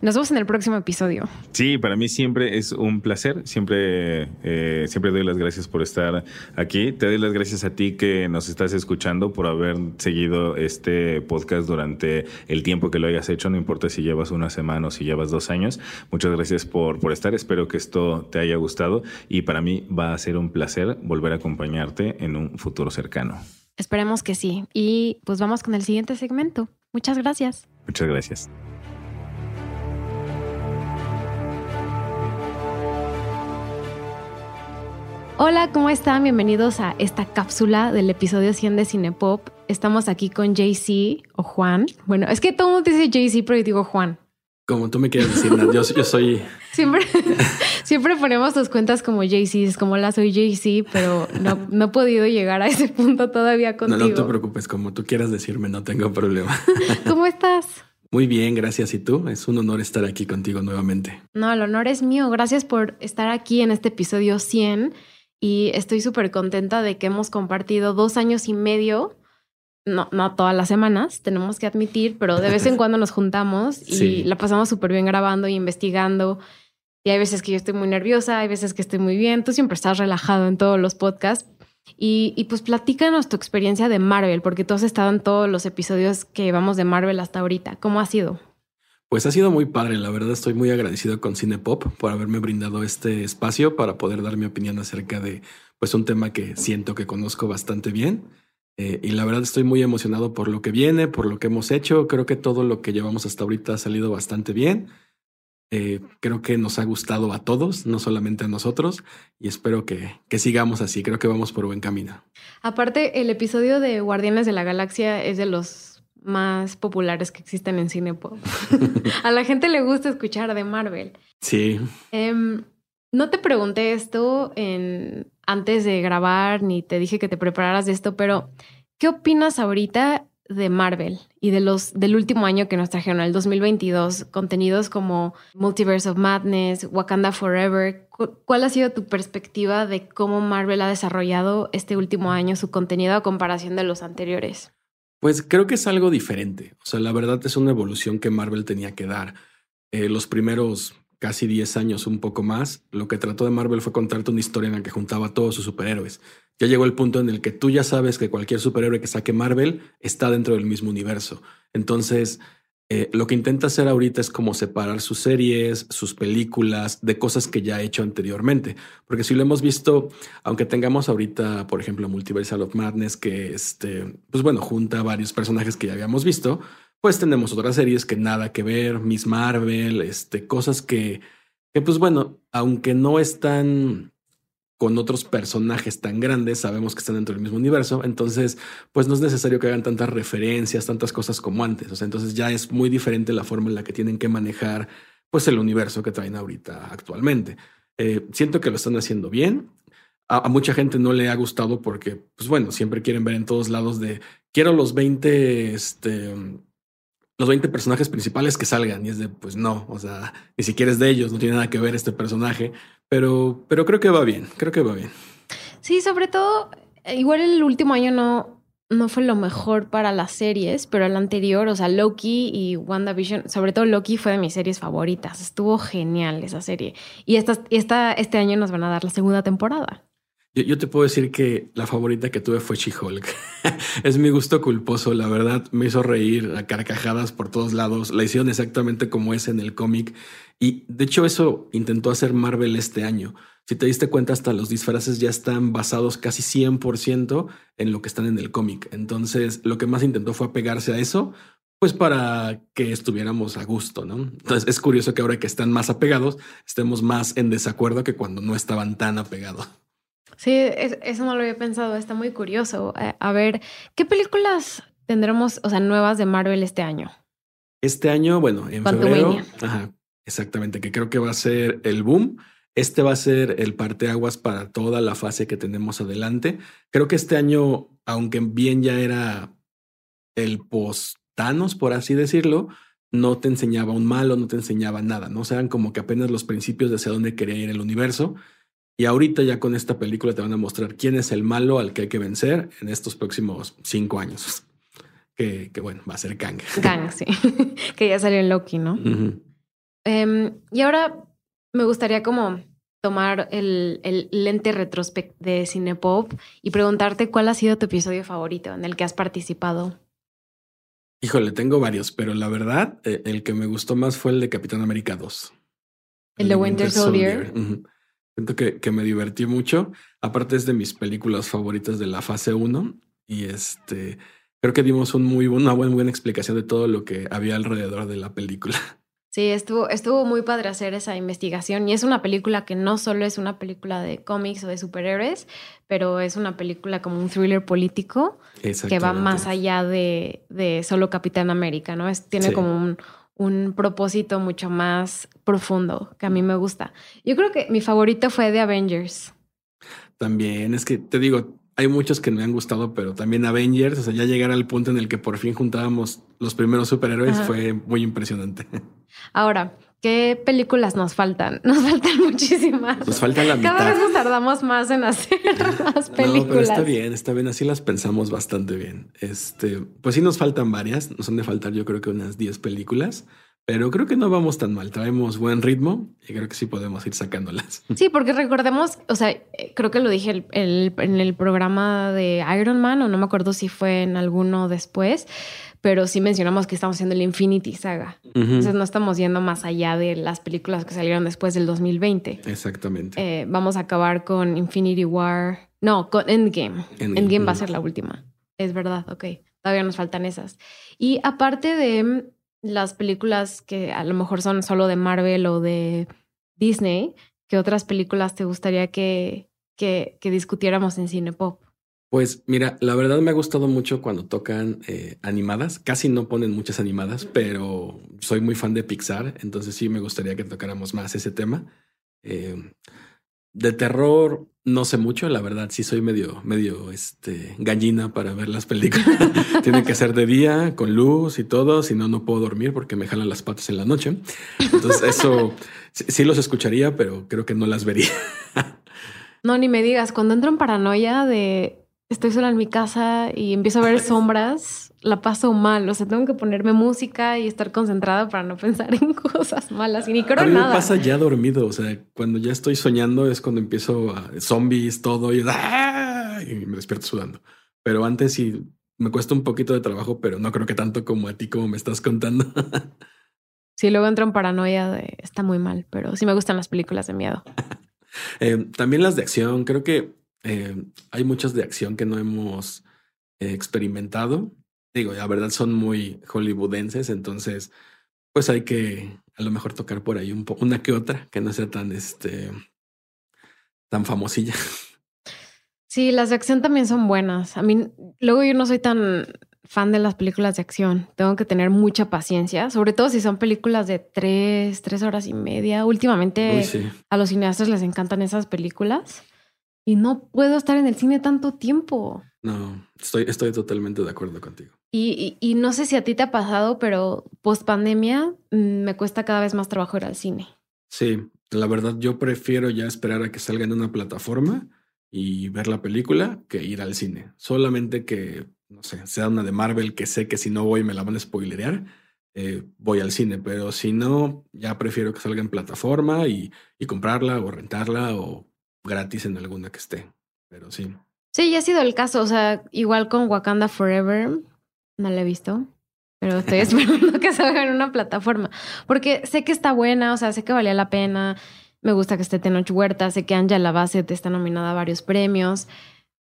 Nos vemos en el próximo episodio. Sí, para mí siempre es un placer. Siempre, eh, siempre doy las gracias por estar aquí. Te doy las gracias a ti que nos estás escuchando por haber seguido este podcast durante el tiempo que lo hayas hecho. No importa si llevas una semana o si llevas dos años. Muchas gracias por, por estar. Espero que esto te haya gustado y para mí va a ser un placer volver a acompañarte en un futuro cercano. Esperemos que sí. Y pues vamos con el siguiente segmento. Muchas gracias. Muchas gracias. Hola, ¿cómo están? Bienvenidos a esta cápsula del episodio 100 de Cinepop. Estamos aquí con JC o Juan. Bueno, es que todo el mundo dice JC, pero yo digo Juan. Como tú me quieras decir, Nat, yo, yo soy. (laughs) Siempre, (laughs) siempre ponemos tus cuentas como JC, es como la soy JC, pero no, no he podido llegar a ese punto todavía No, contigo. no te preocupes, como tú quieras decirme, no tengo problema. (laughs) ¿Cómo estás? Muy bien, gracias. ¿Y tú? Es un honor estar aquí contigo nuevamente. No, el honor es mío. Gracias por estar aquí en este episodio 100 y estoy súper contenta de que hemos compartido dos años y medio. No, no todas las semanas, tenemos que admitir, pero de vez en (laughs) cuando nos juntamos y Sí. la pasamos súper bien grabando y investigando. Y hay veces que yo estoy muy nerviosa, hay veces que estoy muy bien. Tú siempre estás relajado en todos los podcasts. Y, y pues platícanos tu experiencia de Marvel, porque tú has estado en todos los episodios que llevamos de Marvel hasta ahorita. ¿Cómo ha sido? Pues ha sido muy padre, la verdad estoy muy agradecido con Cinepop por haberme brindado este espacio para poder dar mi opinión acerca de pues un tema que siento que conozco bastante bien. Eh, y la verdad estoy muy emocionado por lo que viene, por lo que hemos hecho. Creo que todo lo que llevamos hasta ahorita ha salido bastante bien. Eh, creo que nos ha gustado a todos, no solamente a nosotros, y espero que, que, sigamos así. Creo que vamos por buen camino. Aparte, el episodio de Guardianes de la Galaxia es de los más populares que existen en cine pop. (laughs) a la gente le gusta escuchar de Marvel. Sí. Um, no te pregunté esto en, antes de grabar, ni te dije que te prepararas de esto, pero ¿qué opinas ahorita de Marvel y de los del último año que nos trajeron, el 2022, contenidos como Multiverse of Madness, Wakanda Forever? ¿Cuál ha sido tu perspectiva de cómo Marvel ha desarrollado este último año su contenido a comparación de los anteriores? Pues creo que es algo diferente. O sea, la verdad es una evolución que Marvel tenía que dar. Eh, los primeros casi 10 años, un poco más, lo que trató de Marvel fue contarte una historia en la que juntaba a todos sus superhéroes. Ya llegó el punto en el que tú ya sabes que cualquier superhéroe que saque Marvel está dentro del mismo universo. Entonces, eh, lo que intenta hacer ahorita es como separar sus series, sus películas, de cosas que ya ha hecho anteriormente. Porque si lo hemos visto, aunque tengamos ahorita, por ejemplo, Multiversal of Madness, que este, pues bueno, junta varios personajes que ya habíamos visto, pues tenemos otras series que nada que ver, Miss Marvel, este, cosas que, que pues bueno, aunque no están con otros personajes tan grandes, sabemos que están dentro del mismo universo, entonces pues no es necesario que hagan tantas referencias, tantas cosas como antes, o sea, entonces ya es muy diferente la forma en la que tienen que manejar pues el universo que traen ahorita actualmente. Eh, siento que lo están haciendo bien. A, a, mucha gente no le ha gustado porque, pues bueno, siempre quieren ver en todos lados de quiero los 20 este, los 20 personajes principales que salgan. Y es de, pues no, o sea, ni siquiera es de ellos, no tiene nada que ver este personaje, pero, pero creo que va bien, creo que va bien. Sí, sobre todo, igual el último año no, no fue lo mejor para las series, pero el anterior, o sea, Loki y WandaVision, sobre todo Loki fue de mis series favoritas. Estuvo genial esa serie. Y esta, esta, este año nos van a dar la segunda temporada. Yo, te puedo decir que la favorita que tuve fue She-Hulk. (laughs) es mi gusto culposo, la verdad. Me hizo reír a carcajadas por todos lados. La hicieron exactamente como es en el cómic. Y de hecho, eso intentó hacer Marvel este año. Si te diste cuenta, hasta los disfraces ya están basados casi 100% en lo que están en el cómic. Entonces, lo que más intentó fue apegarse a eso, pues para que estuviéramos a gusto, ¿no? Entonces, es curioso que ahora que están más apegados, estemos más en desacuerdo que cuando no estaban tan apegados. Sí, eso no lo había pensado, está muy curioso. A ver, ¿qué películas tendremos, o sea, nuevas de Marvel este año? Este año, bueno, en febrero, ajá, exactamente, que creo que va a ser el boom. Este va a ser el parteaguas para toda la fase que tenemos adelante. Creo que este año, aunque bien ya era el post-Thanos, por así decirlo, no te enseñaba un malo, no te enseñaba nada, ¿no? O sea, eran como que apenas los principios de hacia dónde quería ir el universo. Y ahorita ya con esta película te van a mostrar quién es el malo al que hay que vencer en estos próximos cinco años. Que, que bueno, va a ser Kang. Kang, sí. (laughs) que ya salió en Loki, ¿no? Uh -huh. um, y ahora me gustaría como tomar el, el lente retrospect de Cinepop y preguntarte cuál ha sido tu episodio favorito en el que has participado. Híjole, tengo varios, pero la verdad, eh, el que me gustó más fue el de Capitán América 2. El, el de Winter, Winter Soldier. Soldier. Uh -huh. Siento que, que, me divertí mucho. Aparte es de mis películas favoritas de la fase 1 y este creo que dimos un muy, una buena, buena explicación de todo lo que había alrededor de la película. (laughs) Sí, estuvo, estuvo muy padre hacer esa investigación y es una película que no solo es una película de cómics o de superhéroes, pero es una película como un thriller político que va más allá de, de solo Capitán América, ¿no? Es, tiene sí. como un, un propósito mucho más profundo que a mí me gusta. Yo creo que mi favorito fue de Avengers. También es que te digo, hay muchos que me han gustado, pero también Avengers, o sea, ya llegar al punto en el que por fin juntábamos los primeros superhéroes Ajá. fue muy impresionante. (laughs) Ahora, ¿qué películas nos faltan? (laughs) Nos faltan muchísimas. Nos falta la mitad. Cada vez nos tardamos más en hacer (laughs) las películas. No, pero está bien, está bien, así las pensamos bastante bien. Este, pues sí nos faltan varias, nos han de faltar yo creo que unas 10 películas. Pero creo que no vamos tan mal, traemos buen ritmo y creo que sí podemos ir sacándolas. (laughs) Sí, porque recordemos, o sea, creo que lo dije el, el, en el programa de Iron Man o no me acuerdo si fue en alguno después, pero sí mencionamos que estamos haciendo el Infinity Saga. Uh -huh. Entonces no estamos yendo más allá de las películas que salieron después del 2020. Exactamente. Eh, vamos a acabar con Infinity War, no, con Endgame. Endgame, Endgame va a ser la última. Es verdad, ok. Todavía nos faltan esas. Y aparte de mm, las películas que a lo mejor son solo de Marvel o de Disney, ¿qué otras películas te gustaría que, que, que discutiéramos en cine pop? Pues mira, la verdad me ha gustado mucho cuando tocan eh, animadas. Casi no ponen muchas animadas, pero soy muy fan de Pixar, entonces sí me gustaría que tocáramos más ese tema. Eh, de terror no sé mucho, la verdad sí soy medio, medio este, gallina para ver las películas. (laughs) Tiene que ser de día, con luz y todo, si no, no puedo dormir porque me jalan las patas en la noche. Entonces eso (laughs) sí los escucharía, pero creo que no las vería. No, ni me digas, cuando entro en paranoia de estoy sola en mi casa y empiezo a ver sombras, la paso mal. O sea, tengo que ponerme música y estar concentrada para no (laughs) pensar en cosas malas y ni creo a mí nada. Me pasa ya dormido. O sea, cuando ya estoy soñando es cuando empiezo a zombies, todo y, ¡ah! y me despierto sudando. Pero antes sí me cuesta un poquito de trabajo, pero no creo que tanto como a ti, como me estás contando. sí, luego entro en paranoia de está muy mal, pero sí me gustan las películas de miedo. (laughs) eh, también las de acción. Creo que eh, hay muchas de acción que no hemos eh, experimentado. Digo, la verdad son muy hollywoodenses, entonces pues hay que a lo mejor tocar por ahí un poco, una que otra que no sea tan este tan famosilla. Sí, las de acción también son buenas. A mí, luego yo no soy tan fan de las películas de acción. Tengo que tener mucha paciencia, sobre todo si son películas de tres, tres horas y media. Últimamente Uy, sí. a los cineastas les encantan esas películas y no puedo estar en el cine tanto tiempo. No, estoy, estoy totalmente de acuerdo contigo. Y, y, y no sé si a ti te ha pasado, pero post pandemia me cuesta cada vez más trabajo ir al cine. Sí, la verdad yo prefiero ya esperar a que salga en una plataforma y ver la película que ir al cine. Solamente que, no sé, sea una de Marvel que sé que si no voy me la van a spoilerear, eh, voy al cine. Pero si no, ya prefiero que salga en plataforma y, y comprarla o rentarla o gratis en alguna que esté. Pero sí. Sí, ya ha sido el caso. O sea, igual con Wakanda Forever, no la he visto. Pero estoy (laughs) esperando que salga en una plataforma. Porque sé que está buena, o sea, sé que valía la pena. Me gusta que esté Tenoch Huerta, sé que Angela Bassett está nominada a varios premios.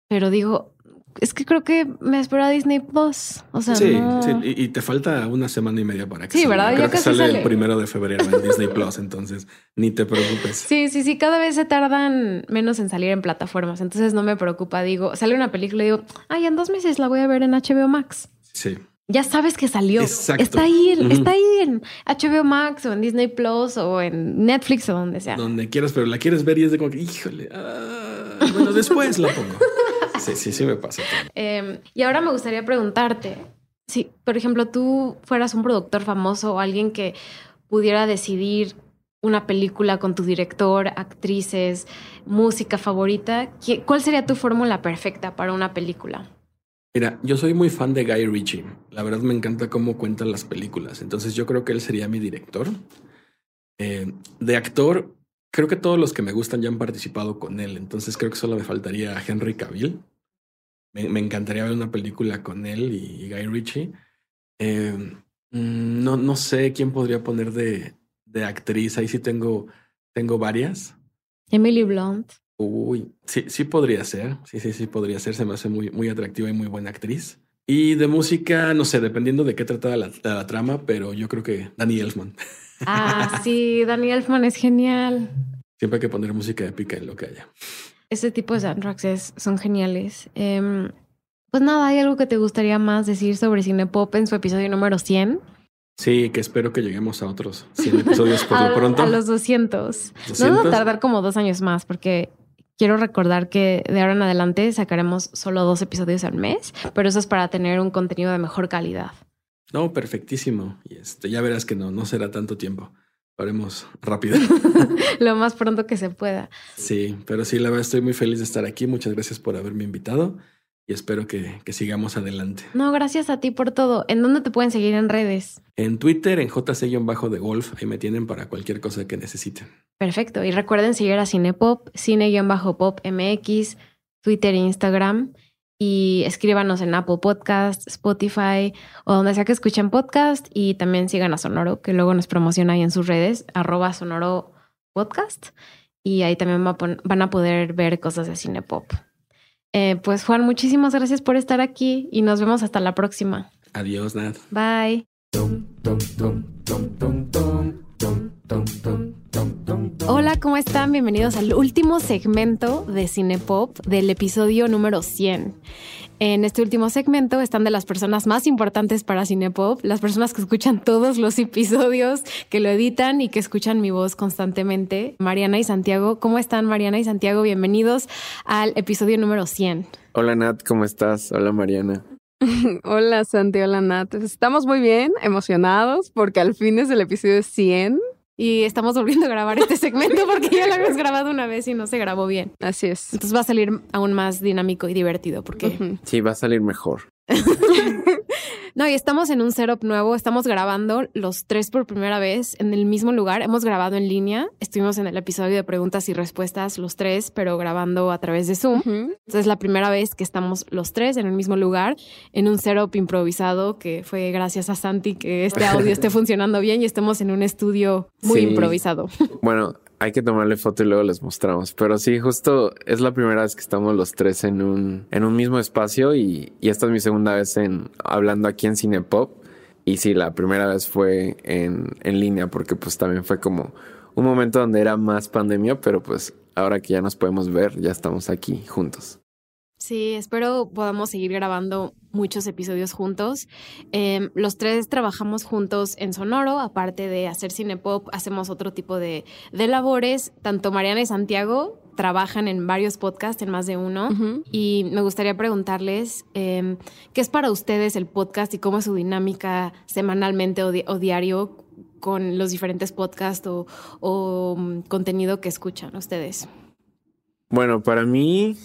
Pero digo, es que creo que me espero a Disney Plus. O sea, sí, no... sí, y, y, te falta una semana y media para que Sí, salga. ¿verdad? Creo Ya que sale, sale. el primero de febrero en Disney Plus, entonces ni te preocupes. Sí, sí, sí, cada vez se tardan menos en salir en plataformas, entonces no me preocupa. Digo, sale una película y digo, ay, en dos meses la voy a ver en HBO Max. Sí. Ya sabes que salió. Exacto. Está ahí, está ahí en HBO Max o en Disney Plus o en Netflix o donde sea. Donde quieras, pero la quieres ver y es de como que, híjole, ah, bueno, después la pongo. Sí, sí, sí me pasa. Eh, y ahora me gustaría preguntarte, si, por ejemplo, tú fueras un productor famoso o alguien que pudiera decidir una película con tu director, actrices, música favorita, ¿qué- ¿cuál sería tu fórmula perfecta para una película? Mira, yo soy muy fan de Guy Ritchie. La verdad me encanta cómo cuentan las películas. Entonces yo creo que él sería mi director. Eh, de actor, creo que todos los que me gustan ya han participado con él. Entonces creo que solo me faltaría Henry Cavill. Me, me encantaría ver una película con él y, y Guy Ritchie. Eh, mm, no, no sé quién podría poner de, de actriz. Ahí sí tengo, tengo varias. Emily Blunt. Uy, sí, sí podría ser. Sí, sí, sí podría ser. Se me hace muy, muy atractiva y muy buena actriz. Y de música, no sé, dependiendo de qué trata la, la, la trama, pero yo creo que Danny Elfman. (laughs) Ah, sí, Danny Elfman es genial. Siempre hay que poner música épica en lo que haya. Ese tipo de soundtracks es- son geniales. Em, pues nada, ¿hay algo que te gustaría más decir sobre Cinepop en su episodio número 100? Sí, que espero que lleguemos a otros 100 (laughs) episodios por a, lo pronto. a los 200. No 200. va a tardar como dos años más porque quiero recordar que de ahora en adelante sacaremos solo dos episodios al mes, pero eso es para tener un contenido de mejor calidad. No, perfectísimo. Y este, ya verás que no, no será tanto tiempo. Lo haremos rápido. (laughs) Lo más pronto que se pueda. Sí, pero sí, la verdad estoy muy feliz de estar aquí. Muchas gracias por haberme invitado y espero que, que sigamos adelante. No, gracias a ti por todo. ¿En dónde te pueden seguir en redes? En Twitter, en JC-de Golf, ahí me tienen para cualquier cosa que necesiten. Perfecto. Y recuerden seguir a Cinepop, Cine-Pop MX, Twitter e Instagram. Y escríbanos en Apple Podcast, Spotify o donde sea que escuchen podcast. Y también sigan a Sonoro, que luego nos promociona ahí en sus redes, arroba Sonoro Podcast. Y ahí también va a pon- van a poder ver cosas de Cinepop. Eh, pues Juan, muchísimas gracias por estar aquí y nos vemos hasta la próxima. Adiós, Nat. Bye. Hola, ¿cómo están? Bienvenidos al último segmento de Cinepop del episodio número 100. En este último segmento están de las personas más importantes para Cinepop, las personas que escuchan todos los episodios, que lo editan y que escuchan mi voz constantemente. Mariana y Santiago, ¿cómo están Mariana y Santiago? Bienvenidos al episodio número 100. Hola Nat, ¿cómo estás? Hola Mariana. (laughs) hola Santi, hola Nat. Estamos muy bien, emocionados porque al fin es el episodio 100 y estamos volviendo a grabar este segmento porque ya lo habíamos (laughs) grabado una vez y no se grabó bien. Así es. Entonces va a salir aún más dinámico y divertido porque... Sí, va a salir mejor. (laughs) no, y estamos en un setup nuevo, estamos grabando los tres por primera vez en el mismo lugar, hemos grabado en línea, estuvimos en el episodio de preguntas y respuestas los tres, pero grabando a través de Zoom. Entonces es la primera vez que estamos los tres en el mismo lugar, en un setup improvisado, que fue gracias a Santi que este (laughs) audio esté funcionando bien y estemos en un estudio muy improvisado. (laughs) Bueno, hay que tomarle foto y luego les mostramos. Pero sí, justo es la primera vez que estamos los tres en un, en un mismo espacio y, y esta es mi segunda vez en hablando aquí en Cinepop. Y sí, la primera vez fue en, en línea porque pues también fue como un momento donde era más pandemia, pero pues ahora que ya nos podemos ver, ya estamos aquí juntos. Sí, espero podamos seguir grabando muchos episodios juntos. Em, los tres trabajamos juntos en Sonoro, aparte de hacer cine pop, hacemos otro tipo de, de labores. Tanto Mariana y Santiago trabajan en varios podcasts, en más de uno. Y me gustaría preguntarles em, qué es para ustedes el podcast y cómo es su dinámica semanalmente o, o diario con los diferentes podcasts o, o um, contenido que escuchan ustedes. Bueno, para mí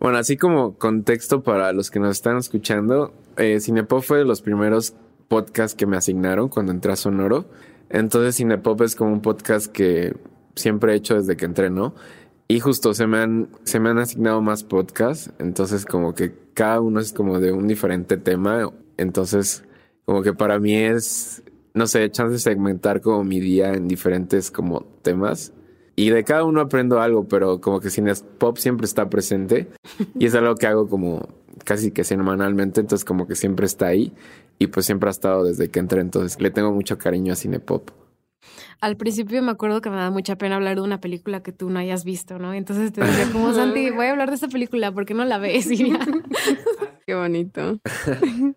bueno, así como contexto para los que nos están escuchando, eh, Cinepop fue de los primeros podcasts que me asignaron cuando entré a Sonoro. Entonces Cinepop es como un podcast que siempre he hecho desde que entré, ¿no? Y justo se me han, se me han asignado más podcasts, entonces como que cada uno es como de un diferente tema, entonces como que para mí es, no sé, chance de segmentar como mi día en diferentes como temas. Y de cada uno aprendo algo, pero como que Cine Pop siempre está presente. Y es algo que hago como casi que semanalmente, entonces como que siempre está ahí. Y pues siempre ha estado desde que entré, entonces le tengo mucho cariño a Cine Pop. Al principio me acuerdo que me da mucha pena hablar de una película que tú no hayas visto, ¿no? Entonces te decía como, Santi, voy a hablar de esta película, ¿por qué no la ves? (laughs) Qué bonito. (laughs)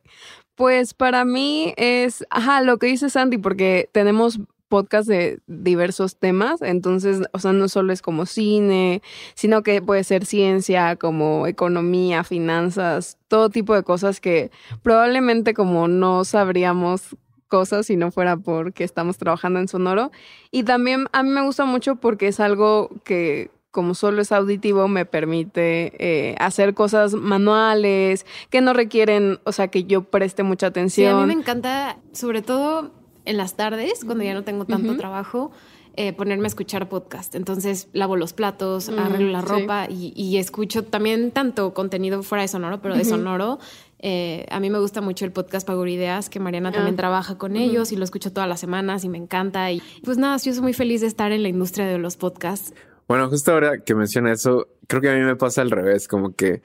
Pues para mí es, ajá, lo que dice Santi, porque tenemos podcast de diversos temas, entonces, o sea, no solo es como cine, sino que puede ser ciencia, como economía, finanzas, todo tipo de cosas que probablemente como no sabríamos cosas si no fuera porque estamos trabajando en Sonoro. Y también a mí me gusta mucho porque es algo que como solo es auditivo, me permite eh, hacer cosas manuales que no requieren, o sea, que yo preste mucha atención. Sí, a mí me encanta, sobre todo en las tardes, cuando ya no tengo tanto trabajo, eh, ponerme a escuchar podcast. Entonces lavo los platos, mm, arreglo la ropa y, escucho también tanto contenido fuera de sonoro, pero de sonoro. Eh, a mí me gusta mucho el podcast Pago Ideas, que Mariana ah. también trabaja con ellos y lo escucho todas las semanas y me encanta. Y pues nada, yo soy muy feliz de estar en la industria de los podcasts. Bueno, justo ahora que menciona eso, creo que a mí me pasa al revés, como que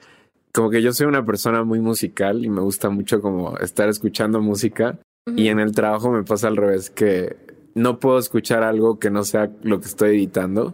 como que yo soy una persona muy musical y me gusta mucho como estar escuchando música y en el trabajo me pasa al revés, que no puedo escuchar algo que no sea lo que estoy editando,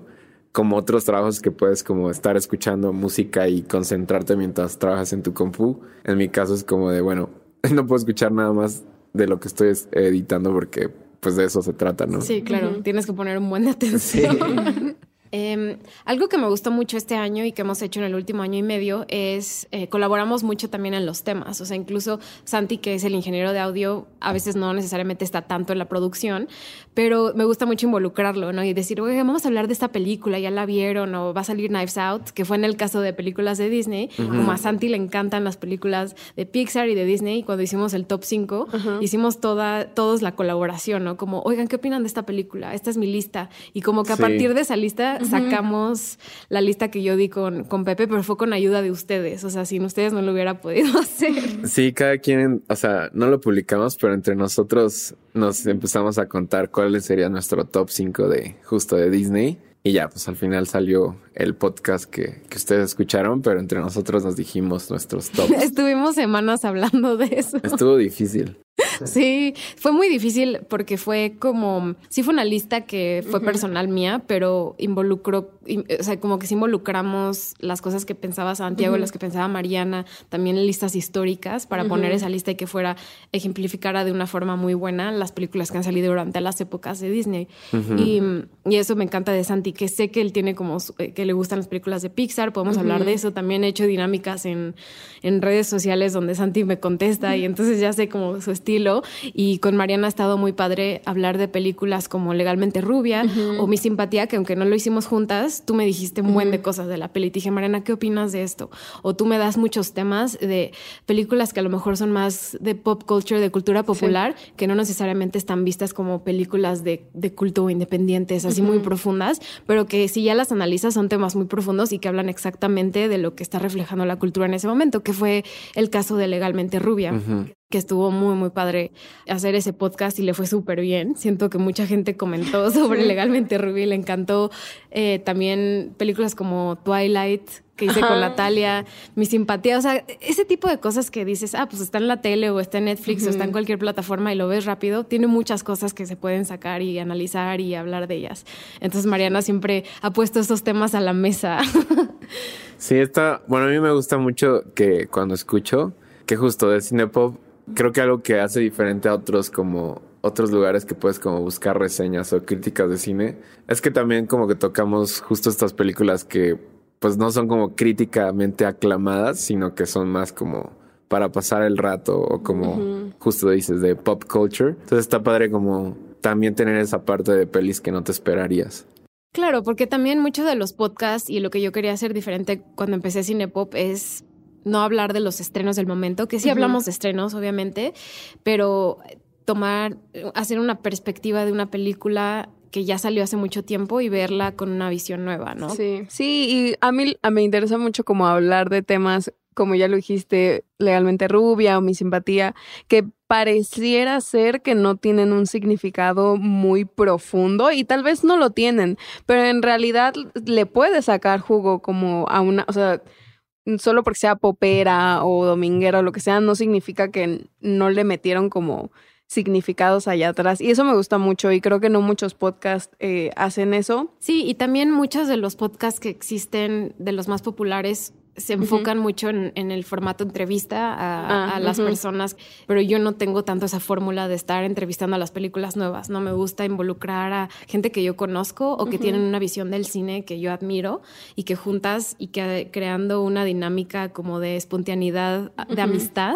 como otros trabajos que puedes como estar escuchando música y concentrarte mientras trabajas en tu compu. En mi caso es como de, bueno, (laughs) no puedo escuchar nada más de lo que estoy editando porque pues de eso se trata, ¿no? Sí, claro, tienes que poner un buen de atención. (laughs) Em, algo que me gustó mucho este año y que hemos hecho en el último año y medio es eh, colaboramos mucho también en los temas. O sea, incluso Santi, que es el ingeniero de audio, a veces no necesariamente está tanto en la producción, pero me gusta mucho involucrarlo, ¿no? Y decir, oye, vamos a hablar de esta película, ya la vieron, o va a salir Knives Out, que fue en el caso de películas de Disney. Como a Santi le encantan las películas de Pixar y de Disney, y cuando hicimos el top 5, hicimos toda, todos la colaboración, ¿no? Como, oigan, ¿qué opinan de esta película? Esta es mi lista. Y como que a partir de esa lista sacamos la lista que yo di con, con Pepe, pero fue con ayuda de ustedes. O sea, sin ustedes no lo hubiera podido (laughs) hacer. Sí, cada quien, o sea, no lo publicamos, pero entre nosotros nos empezamos a contar cuál sería nuestro top 5 de justo de Disney. Y ya, pues al final salió el podcast que, que ustedes escucharon, pero entre nosotros nos dijimos nuestros (laughs) tops. Estuvimos semanas hablando de eso. Estuvo difícil. Sí, fue muy difícil porque fue como, sí fue una lista que fue personal mía, pero involucró, o sea, como que sí involucramos las cosas que pensaba Santiago, las que pensaba Mariana, también listas históricas para poner esa lista y que fuera, ejemplificara de una forma muy buena las películas que han salido durante las épocas de Disney. y, y, eso me encanta de Santi, que sé que él tiene como, eh, que le gustan las películas de Pixar, podemos hablar de eso. También he hecho dinámicas en, en redes sociales donde Santi me contesta y entonces ya sé como su estilo. Y con Mariana ha estado muy padre hablar de películas como Legalmente Rubia o Mi Simpatía, que aunque no lo hicimos juntas, tú me dijiste un buen de cosas de la peli. Te dije, Mariana, ¿qué opinas de esto? O tú me das muchos temas de películas que a lo mejor son más de pop culture, de cultura popular, que no necesariamente están vistas como películas de, de culto independientes, así muy profundas, pero que si ya las analizas son temas muy profundos y que hablan exactamente de lo que está reflejando la cultura en ese momento, que fue el caso de Legalmente Rubia que estuvo muy, muy padre hacer ese podcast y le fue súper bien. Siento que mucha gente comentó (laughs) sobre Legalmente Ruby, le encantó eh, también películas como Twilight, que hice con Natalia, mi simpatía, o sea, ese tipo de cosas que dices, ah, pues está en la tele o está en Netflix o está en cualquier plataforma y lo ves rápido, tiene muchas cosas que se pueden sacar y analizar y hablar de ellas. Entonces Mariana siempre ha puesto estos temas a la mesa. (laughs) sí, está, bueno, a mí me gusta mucho que cuando escucho, que justo de Cinepop creo que algo que hace diferente a otros como otros lugares que puedes como buscar reseñas o críticas de cine es que también como que tocamos justo estas películas que pues no son como críticamente aclamadas, sino que son más como para pasar el rato o como justo dices de pop culture. Entonces está padre como también tener esa parte de pelis que no te esperarías. Claro, porque también muchos de los podcasts y lo que yo quería hacer diferente cuando empecé Cinepop es no hablar de los estrenos del momento, que sí hablamos de estrenos, obviamente, pero tomar, hacer una perspectiva de una película que ya salió hace mucho tiempo y verla con una visión nueva, ¿no? Sí, sí, y a mí me interesa mucho como hablar de temas, como ya lo dijiste, legalmente rubia o mi simpatía, que pareciera ser que no tienen un significado muy profundo y tal vez no lo tienen, pero en realidad le puede sacar jugo como a una, o sea, solo porque sea popera o dominguera o lo que sea, no significa que no le metieron como significados allá atrás. Y eso me gusta mucho y creo que no muchos podcasts eh, hacen eso. Sí, y también muchos de los podcasts que existen, de los más populares, se enfocan mucho en, el formato entrevista a, ah, las personas, pero yo no tengo tanto esa fórmula de estar entrevistando a las películas nuevas. No me gusta involucrar a gente que yo conozco o que tienen una visión del cine que yo admiro y que juntas y que creando una dinámica como de espontaneidad, de amistad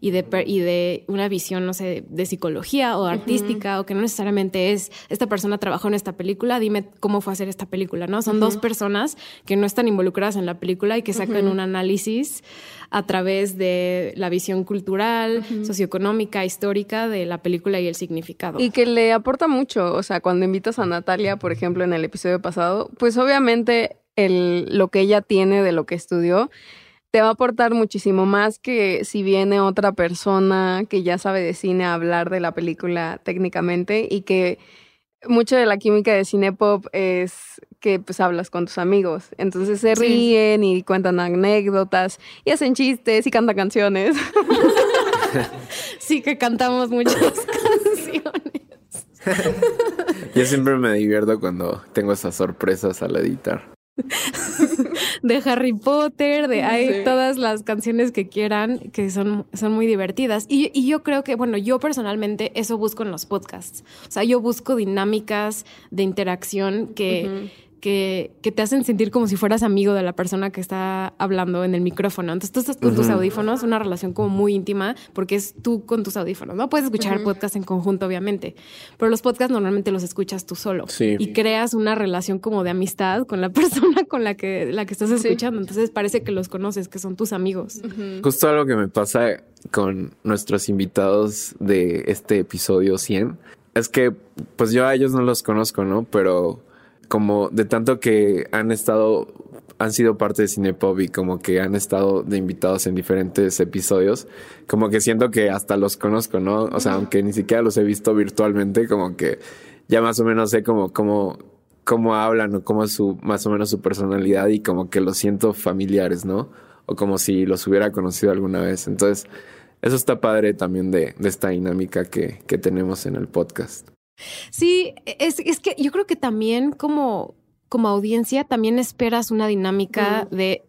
y de, y de una visión, no sé, de psicología o artística o que no necesariamente es esta persona trabajó en esta película, dime cómo fue hacer esta película, ¿no? Son dos personas que no están involucradas en la película y que sacan en un análisis a través de la visión cultural, socioeconómica, histórica de la película y el significado. Y que le aporta mucho, o sea, cuando invitas a Natalia, por ejemplo, en el episodio pasado, pues obviamente el, lo que ella tiene de lo que estudió te va a aportar muchísimo más que si viene otra persona que ya sabe de cine a hablar de la película técnicamente y que mucho de la química de cine pop es que pues hablas con tus amigos. Entonces se ríen y cuentan anécdotas y hacen chistes y cantan canciones. (laughs) sí que cantamos muchas (laughs) canciones. Yo siempre me divierto cuando tengo esas sorpresas al editar. (laughs) de Harry Potter, de hay todas las canciones que quieran, que son, son muy divertidas. Y, y, yo creo que, bueno, yo personalmente eso busco en los podcasts. O sea, yo busco dinámicas de interacción que que, que, te hacen sentir como si fueras amigo de la persona que está hablando en el micrófono. Entonces tú estás con tus audífonos, una relación como muy íntima, porque es tú con tus audífonos. No puedes escuchar el podcast en conjunto, obviamente, pero los podcasts normalmente los escuchas tú solo y creas una relación como de amistad con la (laughs) persona con la que, la que estás escuchando. Entonces parece que los conoces, que son tus amigos. Justo algo que me pasa con nuestros invitados de este episodio 100 es que, pues yo a ellos no los conozco, ¿no? Pero como de tanto que han estado, han sido parte de Cinepop y como que han estado de invitados en diferentes episodios, como que siento que hasta los conozco, ¿no? O sea, aunque ni siquiera los he visto virtualmente, como que ya más o menos sé como, como cómo hablan o cómo es su, más o menos su personalidad y como que los siento familiares, ¿no? O como si los hubiera conocido alguna vez. Entonces, eso está padre también de, de esta dinámica que, que tenemos en el podcast. Sí, es, es que yo creo que también como, como audiencia también esperas una dinámica de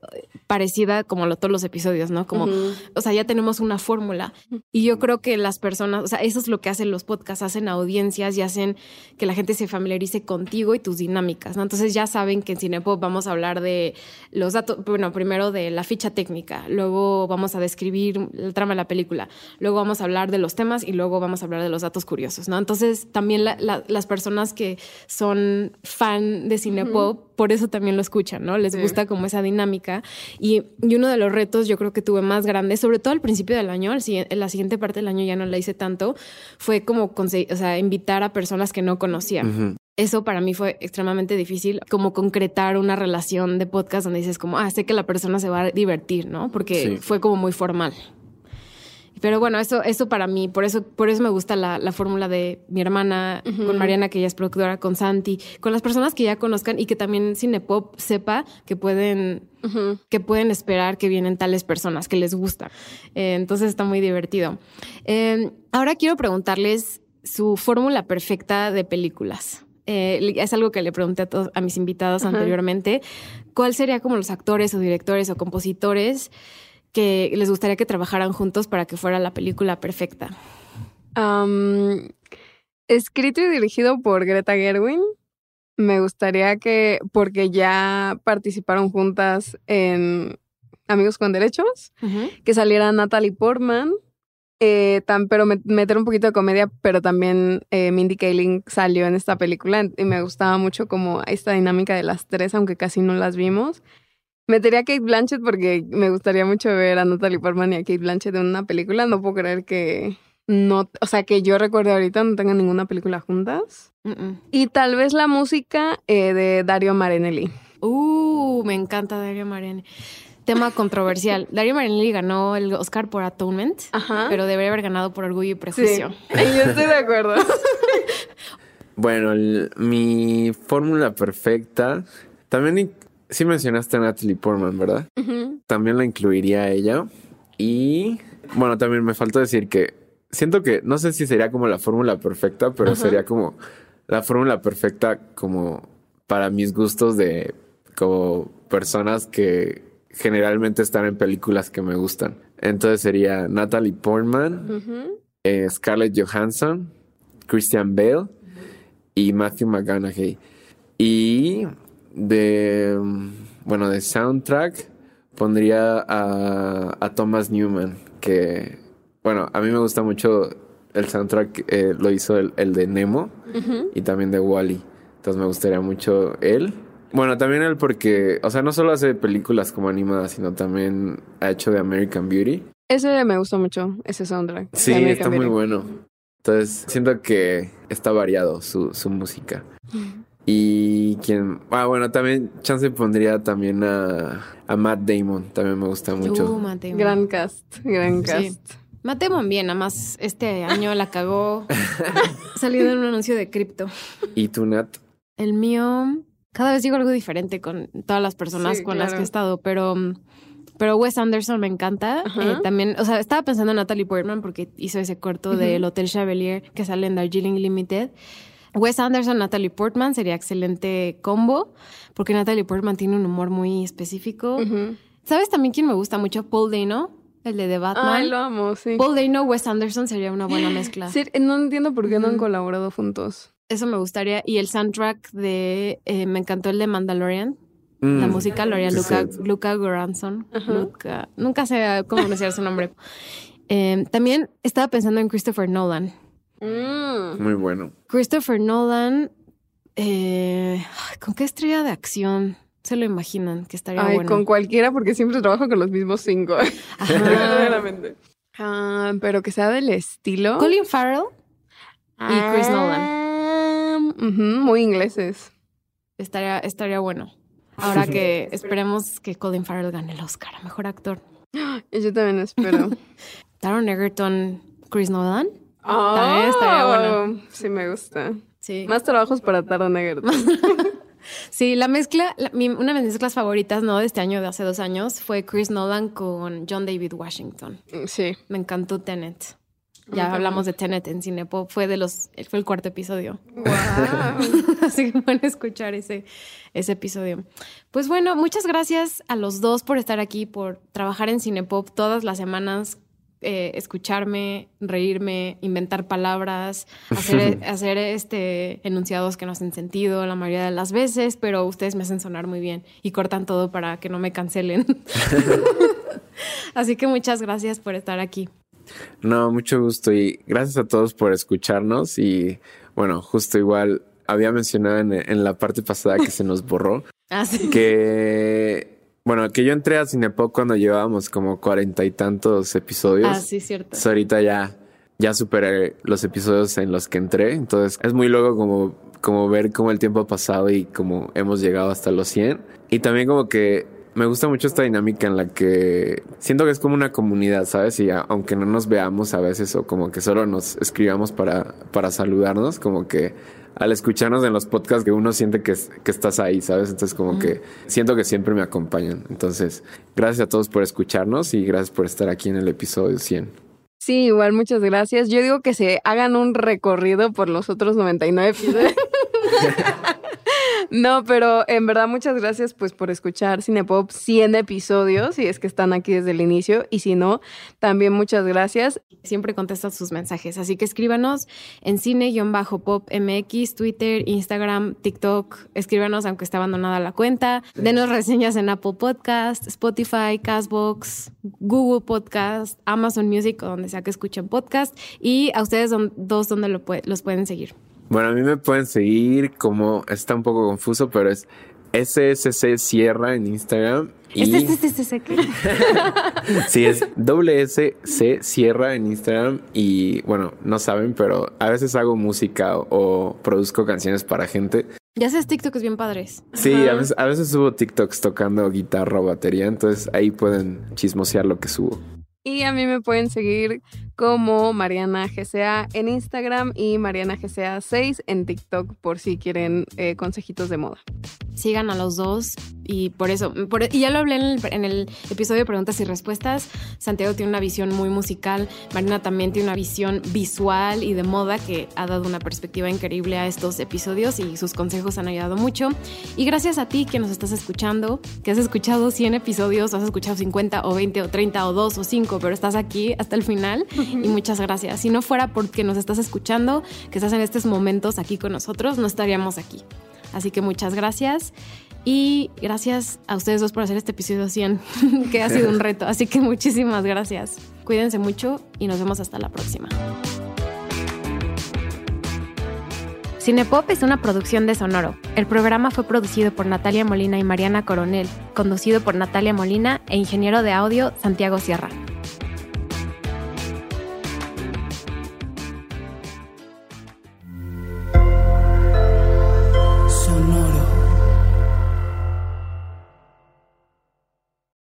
parecida como lo, todos los episodios, ¿no? Como, Ujú. o sea, ya tenemos una fórmula. Y yo creo que las personas, o sea, eso es lo que hacen los podcasts, hacen audiencias y hacen que la gente se familiarice contigo y tus dinámicas, ¿no? Entonces ya saben que en Cinepop vamos a hablar de los datos, bueno, primero de la ficha técnica, luego vamos a describir el trama de la película, luego vamos a hablar de los temas y luego vamos a hablar de los datos curiosos, ¿no? Entonces también la- la- las personas que son fan de Cinepop, por eso también lo escuchan, ¿no? Les Sí. gusta como esa dinámica. Y, y uno de los retos yo creo que tuve más grande, sobre todo al principio del año, al siguiente- en la siguiente parte del año ya no la hice tanto, fue como o sea, invitar a personas que no conocía. Eso para mí fue extremadamente difícil, como concretar una relación de podcast donde dices como, ah, sé que la persona se va a divertir, ¿no? Porque Sí. fue como muy formal. Pero bueno, eso, eso para mí, por eso, por eso me gusta la, la fórmula de mi hermana, con Mariana, que ella es productora, con Santi, con las personas que ya conozcan y que también Cinepop sepa que pueden, que pueden esperar que vienen tales personas, que les gusta. Eh, entonces está muy divertido. Eh, ahora quiero preguntarles su fórmula perfecta de películas. Eh, es algo que le pregunté a, todos, a mis invitados anteriormente. ¿Cuál sería como los actores o directores o compositores que les gustaría que trabajaran juntos para que fuera la película perfecta? Escrito y dirigido por Greta Gerwin. Me gustaría que, porque ya participaron juntas en Amigos con Derechos, que saliera Natalie Portman, eh, tan, pero me- meter un poquito de comedia, pero también eh, Mindy Kaling salió en esta película y me gustaba mucho como esta dinámica de las tres, aunque casi no las vimos. Metería a Kate Blanchett porque me gustaría mucho ver a Natalie Portman y a Kate Blanchett en una película. No puedo creer que no, o sea, que yo recuerde ahorita no tengan ninguna película juntas. Y tal vez la música eh, de Dario Marinelli. Uh, me encanta Dario Marinelli. Tema controversial. (laughs) Dario Marinelli ganó el Oscar por Atonement, Ajá. pero debería haber ganado por Orgullo y Prejuicio. (laughs) yo estoy de acuerdo. (laughs) Bueno, el- mi fórmula perfecta. También sí mencionaste a Natalie Portman, ¿verdad? También la incluiría a ella. Y bueno, también me faltó decir que siento que no sé si sería como la fórmula perfecta, pero sería como la fórmula perfecta como para mis gustos de como personas que generalmente están en películas que me gustan. Entonces sería Natalie Portman, eh, Scarlett Johansson, Christian Bale y Matthew McConaughey. Y de, bueno, de soundtrack pondría a, a Thomas Newman, que, bueno, a mí me gusta mucho el soundtrack, eh, lo hizo el, el de Nemo y también de Wally. Entonces me gustaría mucho él. Bueno, también él porque, o sea, no solo hace películas como animadas, sino también ha hecho de American Beauty. Ese me gustó mucho, ese soundtrack. Sí, está muy bueno. Entonces, siento que está variado su, su música. Y quien. Ah, bueno, también Chance pondría también a, a Matt Damon. También me gusta mucho. Uh, Matt Damon. Gran cast, gran Sí. cast. Matt Damon bien, nada más este año la cagó (laughs) saliendo en un anuncio de cripto. ¿Y tú, Nat? El mío, cada vez digo algo diferente con todas las personas Sí, con las que claro. he estado, pero, pero Wes Anderson me encanta. Eh, también, o sea, estaba pensando en Natalie Portman porque hizo ese corto del Hotel Chevalier que sale en Darjeeling Limited. Wes Anderson, Natalie Portman sería excelente combo porque Natalie Portman tiene un humor muy específico. ¿Sabes también quién me gusta mucho? Paul Dano, el de The Batman. Ay, lo amo, sí. Paul Dano, Wes Anderson sería una buena mezcla. (gasps) Sí, no entiendo por qué no han colaborado juntos. Eso me gustaría. Y el soundtrack de. eh, me encantó el de Mandalorian. La Mm, música lo haría Luca, sí. Luca Goranson. Luca. Nunca sé cómo pronunciar su nombre. Eh, también estaba pensando en Christopher Nolan. Mm. Muy bueno. Christopher Nolan. eh, ¿Con qué estrella de acción se lo imaginan que estaría Ay, bueno? con cualquiera porque siempre trabajo con los mismos cinco. (laughs) Ajá. Ah, pero que sea del estilo. Colin Farrell y Chris Nolan. Ah, ujú, muy ingleses. estaría, estaría bueno. Ahora que (laughs) esperemos que Colin Farrell gane el Oscar a mejor actor. Y (gasps) Yo también espero. (laughs) Taron Egerton, Chris Nolan. También estaría bueno. Oh, Sí, me gusta. Sí. Más trabajos para Egerton. (laughs) Sí, la mezcla, la- mi- una de mis mezclas favoritas, ¿no? De este año, de hace dos años, fue Chris Nolan con John David Washington. Sí. Me encantó Tenet. Ya hablamos de Tenet en Cinepop, fue de los, fue el cuarto episodio. Wow. (laughs) Así que pueden escuchar ese, ese episodio. Pues bueno, muchas gracias a los dos por estar aquí, por trabajar en Cinepop todas las semanas, eh, escucharme, reírme, inventar palabras, (laughs) hacer, hacer este enunciados que no hacen sentido la mayoría de las veces, pero ustedes me hacen sonar muy bien y cortan todo para que no me cancelen. (laughs) (laughs) Así que muchas gracias por estar aquí. No, mucho gusto y gracias a todos por escucharnos y bueno, justo igual había mencionado en, en la parte pasada que se nos borró Así que bueno, que yo entré a Cinepop cuando llevábamos como cuarenta y tantos episodios. Ah, sí, cierto. Entonces, ahorita ya ya superé los episodios en los que entré, entonces es muy loco como como ver cómo el tiempo ha pasado y cómo hemos llegado hasta los 100 y también como que me gusta mucho esta dinámica en la que siento que es como una comunidad, ¿sabes? Y aunque no nos veamos a veces o como que solo nos escribamos para, para saludarnos, como que al escucharnos en los podcasts que uno siente que, que estás ahí, ¿sabes? Entonces como que siento que siempre me acompañan. Entonces, gracias a todos por escucharnos y gracias por estar aquí en el episodio 100. Sí, igual muchas gracias. Yo digo que se hagan un recorrido por los otros 99 episodios. (laughs) No, pero en verdad muchas gracias pues por escuchar Cinepop 100 episodios, si es que están aquí desde el inicio, y si no, también muchas gracias. siempre contestas sus mensajes. Así que escríbanos en cine-pop MX, Twitter, Instagram, TikTok. Escríbanos aunque esté abandonada la cuenta. Denos reseñas en Apple Podcast, Spotify, Castbox, Google Podcast, Amazon Music o donde sea que escuchen podcast. Y a ustedes don- dos donde lo los pueden seguir. Bueno, a mí me pueden seguir como está un poco confuso, pero es SSC Sierra en Instagram. Y Este, este, este, (laughs) sí, es WSC Sierra en Instagram. Y bueno, no saben, pero a veces hago música o, o produzco canciones para gente. Ya haces TikTok bien padres. Sí, a veces, a veces subo TikToks tocando guitarra o batería, entonces ahí pueden chismosear lo que subo. Y a mí me pueden seguir como Mariana GCA en Instagram y Mariana GCA 6 en TikTok por si quieren eh, consejitos de moda. sigan a los dos y por eso, por- y ya lo hablé en el, en el episodio de preguntas y respuestas, Santiago tiene una visión muy musical, Marina también tiene una visión visual y de moda que ha dado una perspectiva increíble a estos episodios y sus consejos han ayudado mucho. Y gracias a ti que nos estás escuchando, que has escuchado 100 episodios, has escuchado 50 o 20 o 30 o 2 o 5, pero estás aquí hasta el final y (laughs) muchas gracias. Si no fuera porque nos estás escuchando, que estás en estos momentos aquí con nosotros, no estaríamos aquí. Así que muchas gracias. Y gracias a ustedes dos por hacer este episodio 100, (laughs) que ha sido un (laughs) reto. Así que muchísimas gracias. Cuídense mucho y nos vemos hasta la próxima. Cinepop es una producción de Sonoro. El programa fue producido por Natalia Molina y Mariana Coronel, conducido por Natalia Molina e ingeniero de audio Santiago Sierra.